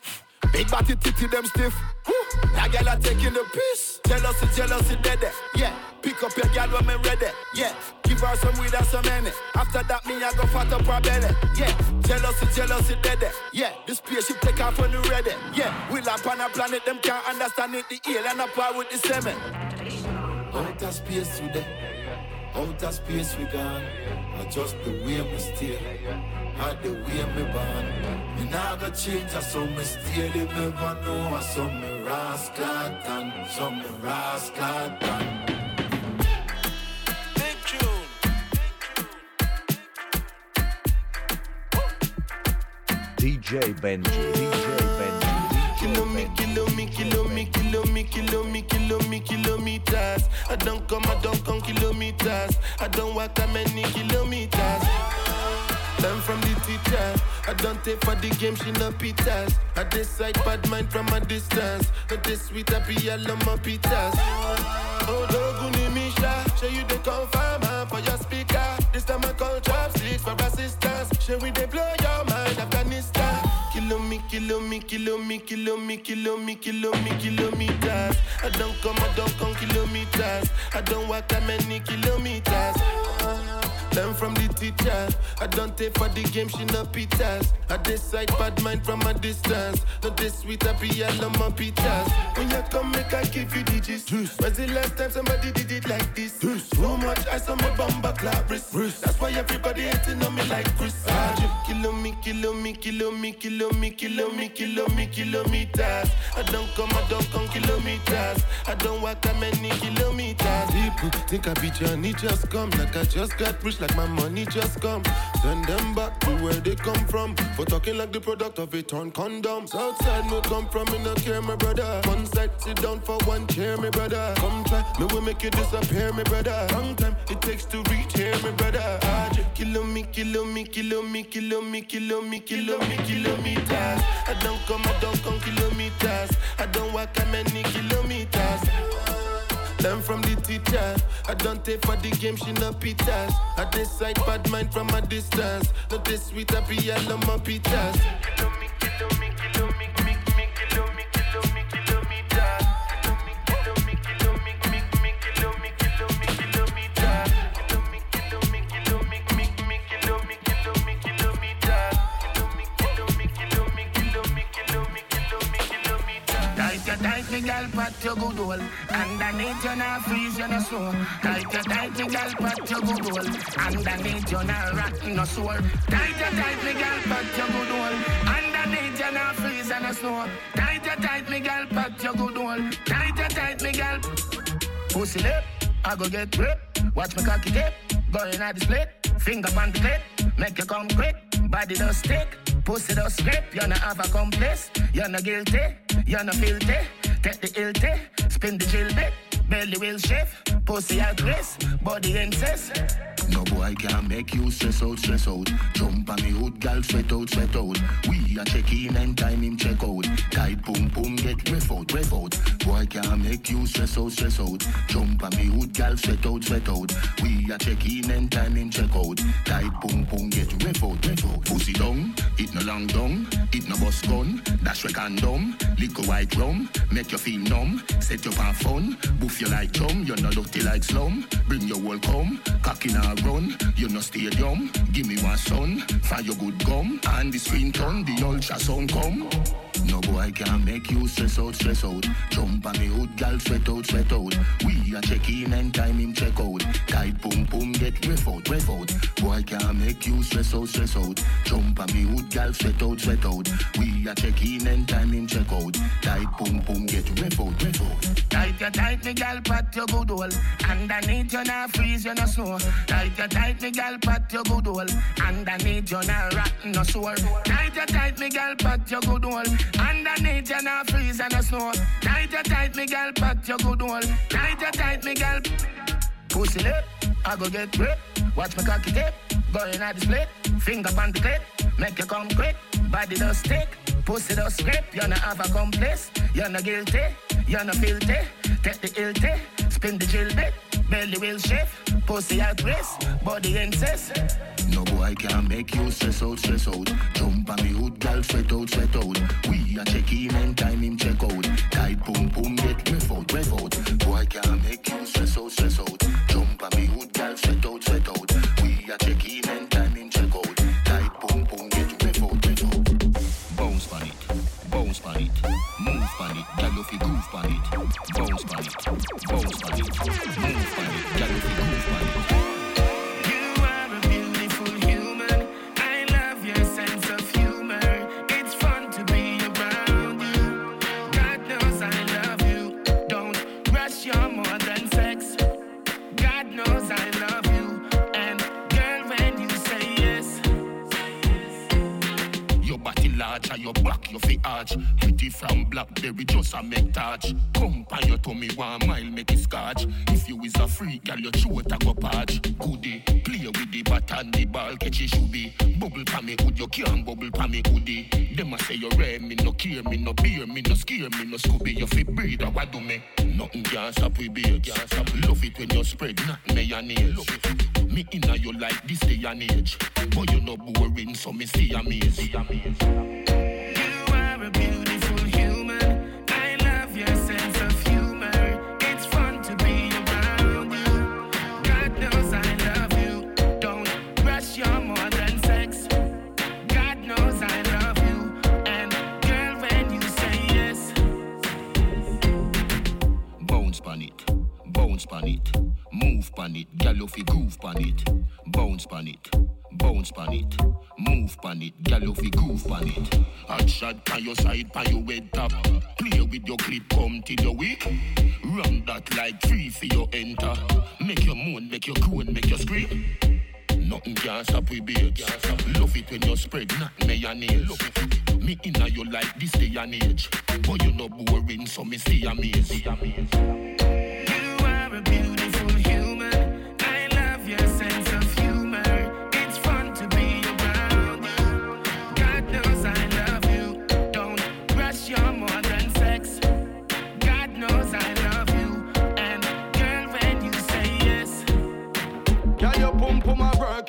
Big body titty them stiff. Woo. That girl are taking the piss. Jealousy, jealousy, dead. Yeah. Pick up your girl when me ready. Yeah. Give her some weed and some money. After that, me I go fat up her belly. Yeah. Jealousy, jealousy, dead. Yeah. The spaceship take off when you ready. Yeah. We up on a planet, them can't understand it. The alien apart with the semen. Outer space today. Outer space we gone. Or just the way me stay. Or the way me born. Me nah go change. I saw me stay. They never know. I saw me rascal done. Saw me rascal done. Big tune. DJ Benji, DJ Benji, me, kilo me, kilo me, kilometers. I don't come, I don't come kilometers. I don't walk that many kilometers. Learn from the teacher. I don't take for the game, she no pitas. I decide bad mind from a distance. But this sweet happy, I love my pitas. Oh, Doguni Misha, show you the confirm ah, for your speaker. This time I call chopsticks for assistance. Show we they Kilo me, kilo me, kilo me, kilo me, kilo me, kilometers. I don't come, I don't come kilometers. I don't walk that many kilometers. Learn from the teacher. I don't take for the game, she no pitas. I decide bad mind from a distance. Not this sweet, I be all on my pitas. When you come, make I give you digits. When's the last time somebody did it like this? So much ice on my bumper clap wrist. That's why everybody hating on me like Chris. Ah. Kilo me, kilo me, kilo me, kilo me, kilo me, kilo me, kilometers. I don't come, I don't come kilometers. I don't walk that many kilometers. People think I be Johnny, just come. Like I just got rich, like my money just come. Send them back to where they come from. For talking like the product of a torn condom. Southside, no come from, me no care, my brother. One side, sit down for one chair, my brother. Come try, me will make you disappear, my brother. Long time it takes to reach here, my brother. Ah, Kilo me, kilo me, kilo me, kilo me, kilo me, kilo me, kilometers. I don't come, I don't come kilometers. I don't walk that many kilometers. Learn from the teacher. I don't take for the game, she no pitas. I decide bad mind from a distance. Not this sweet, I be all on my pitas. Tight you tight, me gal, pat your good hole. Underneath you not freeze, you no snow. Tight you tight, me gal, pat your good hole. Underneath you not rot, no sore. Tight you tight, me gal, pat your good hole. Underneath you not freeze, you no snow. Tight you tight, me gal, pat your good hole. Tight you tight, me gal. Pussy lip, I go get grip. Watch me cocky tip, going at the split. Finger on the clip, make you come quick. Body does stick, pussy does slip. You no have a complice, you no guilty, you no filthy. Take the ill tea, spin the chill bit. Belly will shift, pussy at risk, body incest. No boy can make you stress out, stress out. Jump on me hood, gal, sweat out, sweat out. We a check in and time him check out. Tight boom boom, get ref out, ref out. Boy can't make you stress out, stress out. Jump on me hood, gal, sweat out, sweat out. We a check in and time him check out. Tight boom boom, get ref out, ref out. Pussy down, it no long down, it no bus gun. Dash we condom, liquor white rum, make you feel numb. Set you on fun, boof you like chum. You no dirty like slum. Bring your whole come, cock in a run. You no stadium, give me one son. Find your good gum, and the screen turn, the ultrasound come. No boy can make you stress out, stress out. Jump on me hood, gal, sweat out, sweat out. We a check in and time him check out. Tight boom boom, get ref out, ref out. Boy can make you stress out, stress out. Jump on me hood, gal, sweat out, sweat out. We a check in and time him check out. Tight boom boom, get ref out, ref out. Tight you tight, me gal, pat your good hole. Underneath you not freeze, you no snow. Tight you tight, me gal, pat your good hole. Underneath you not rot, no sore. Tight you tight, me gal, pat your good hole. Underneath you not freeze, and no snow. Tight you tight, me gal, pat your good hole. Tight you tight, me gal. Pussy lip, I go get grip. Watch me cocky tip, going at the split. Finger on the clip, make you come quick. Body does stick, pussy does grip. You no have a complice, you no guilty, you no filthy. Take the guilty, spin the jill bit. Belly will shift, pussy at risk, body insist. No boy can make you stress out, stress out. Jump on me hood, girl, sweat out, sweat out. We are check in and time him check out. Tight boom boom, get ref out, ref out. Boy can make you stress out, stress out. Jump on me hood, girl, sweat out, sweat out. We are check in and time him check out. Tight boom boom, get ref out, ref out. Bounce on it, bounce on it, move on it, girl, if you groove on it. Bounce on it, bounce on it, large and your back your fi arch. Pretty from Blackberry just a make touch. Come pan your tummy one mile make it scotch. If you is a freak, girl your throat a go patch. Goodie, play with the bat and the ball catch it should be. Bubble pa me hood, you can't bubble pa me hoodie. Them a say you rare, me no care, me no beer, me no scare, me no scooby. You fi a what do me? Nothing can stop we beer. Love it when you spread not mayonnaise. Me inna you like this day and age, but you no boring, so me see amaze. See amaze. Pan it, gal fi groove pan it. Bounce pan it, bounce pan it, move pan it, gal fi groove pan it. Hot shot pan your side, pan your head top. Play with your clip, come till your weak. Run that like free for your enter. Make your moan, make your groan, make your scream. Nothing can stop we babes. Love it when you spread, not mayonnaise. Me inna you like this day and age. But you no boring, so me see amaze. See amaze.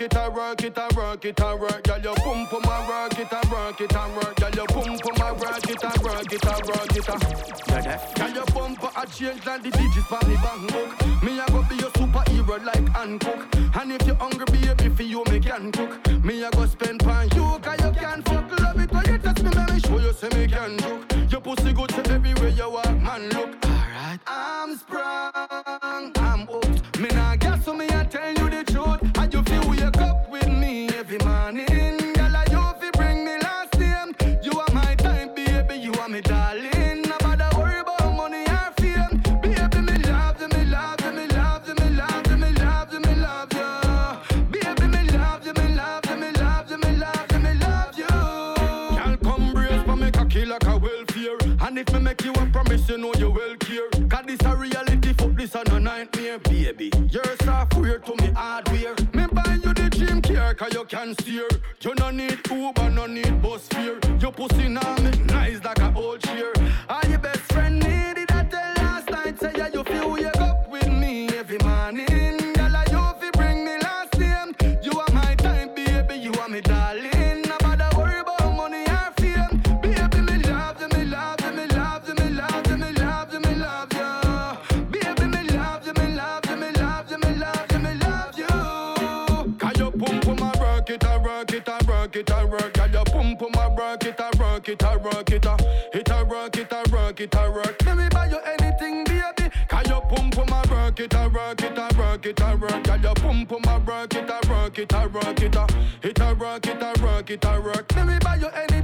It, a work it, a work it, a work. Girl, your pum pum a work it, a work it, a work. Girl, your pum pum a work it, a work it, a work it, a. Girl, your bumper a change like the digits for me bank book. Me a go be your superhero like Hancock. And if you hungry, baby, for you me can cook. Me a go spend pan you, 'cause you can fuck love it. When you touch me, let me show you say me can joke. Your pussy good to everywhere you walk, man. Look, alright. I'm sprung, And if me make you a promise, you know you will care. Cause this a reality, fuck this a no nightmare, baby. You're software to me hardware. Me buy you the dream car, cause you can steer. You no need Uber, no need bus fare. Your pussy now me nice like work it, a work it, a it a work it, a work it, a work. Let me buy you anything, baby. Cause your pum pum a work it, a work it, a work it, a work. Cause your pum pum a work it, a work it, a work it, a it a work it, a work it, a work. Let me buy you anything,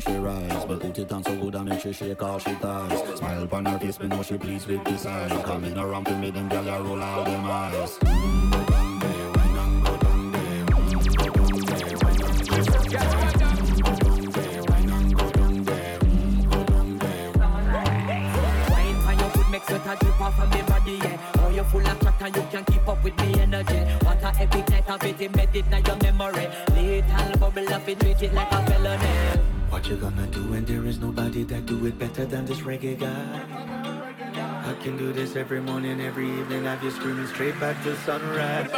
she rise But put it on so good I make she shake all she ties. Smile upon her face, me know she pleased with this eyes. Coming around to me, them gyal roll out them eyes. Wine and go down makes sweat a off of me body, yeah. Oh, you full of and you can keep up with me energy. What a epic night of it, in your memory. Little bubble of it, treat it like a felony. What you gonna do when there is nobody that do it better than this reggae guy? I can do this every morning, every evening, have you screaming straight back to sunrise.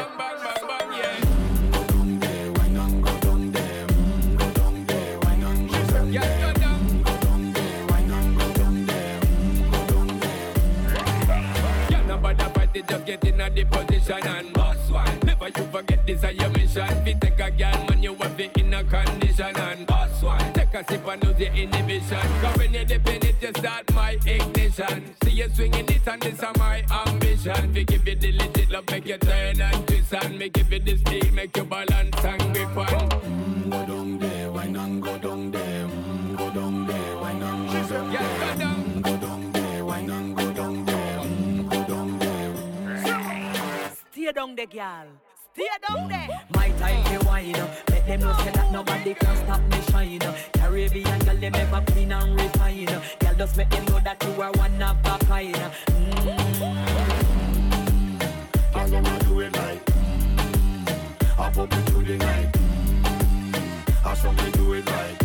Just get in a the position and boss one. Never you forget this is your mission. Fi take a girl, man, you have it in a condition and boss one. Take a sip and lose the inhibition. Cause when you dip in it, you start my ignition. See you swinging it and this is my ambition. We give you the legit love, make you turn and twist and me give you the steel, make you balance and grip on. Mm, go down there, why not go down there? Mm, go down there, why not go down there? Mm, go down there, why not go down there? Mm, go down there. Stay down there, girl. Stay down there. My time to wine up. Let them know say that nobody can stop me shine up. Caribbean girl, them ever clean and refine. Girl, just make them know that you are one of a kind. Mm. Girl, you know do it like mm. I pop it through the night. Mm. I saw me do it like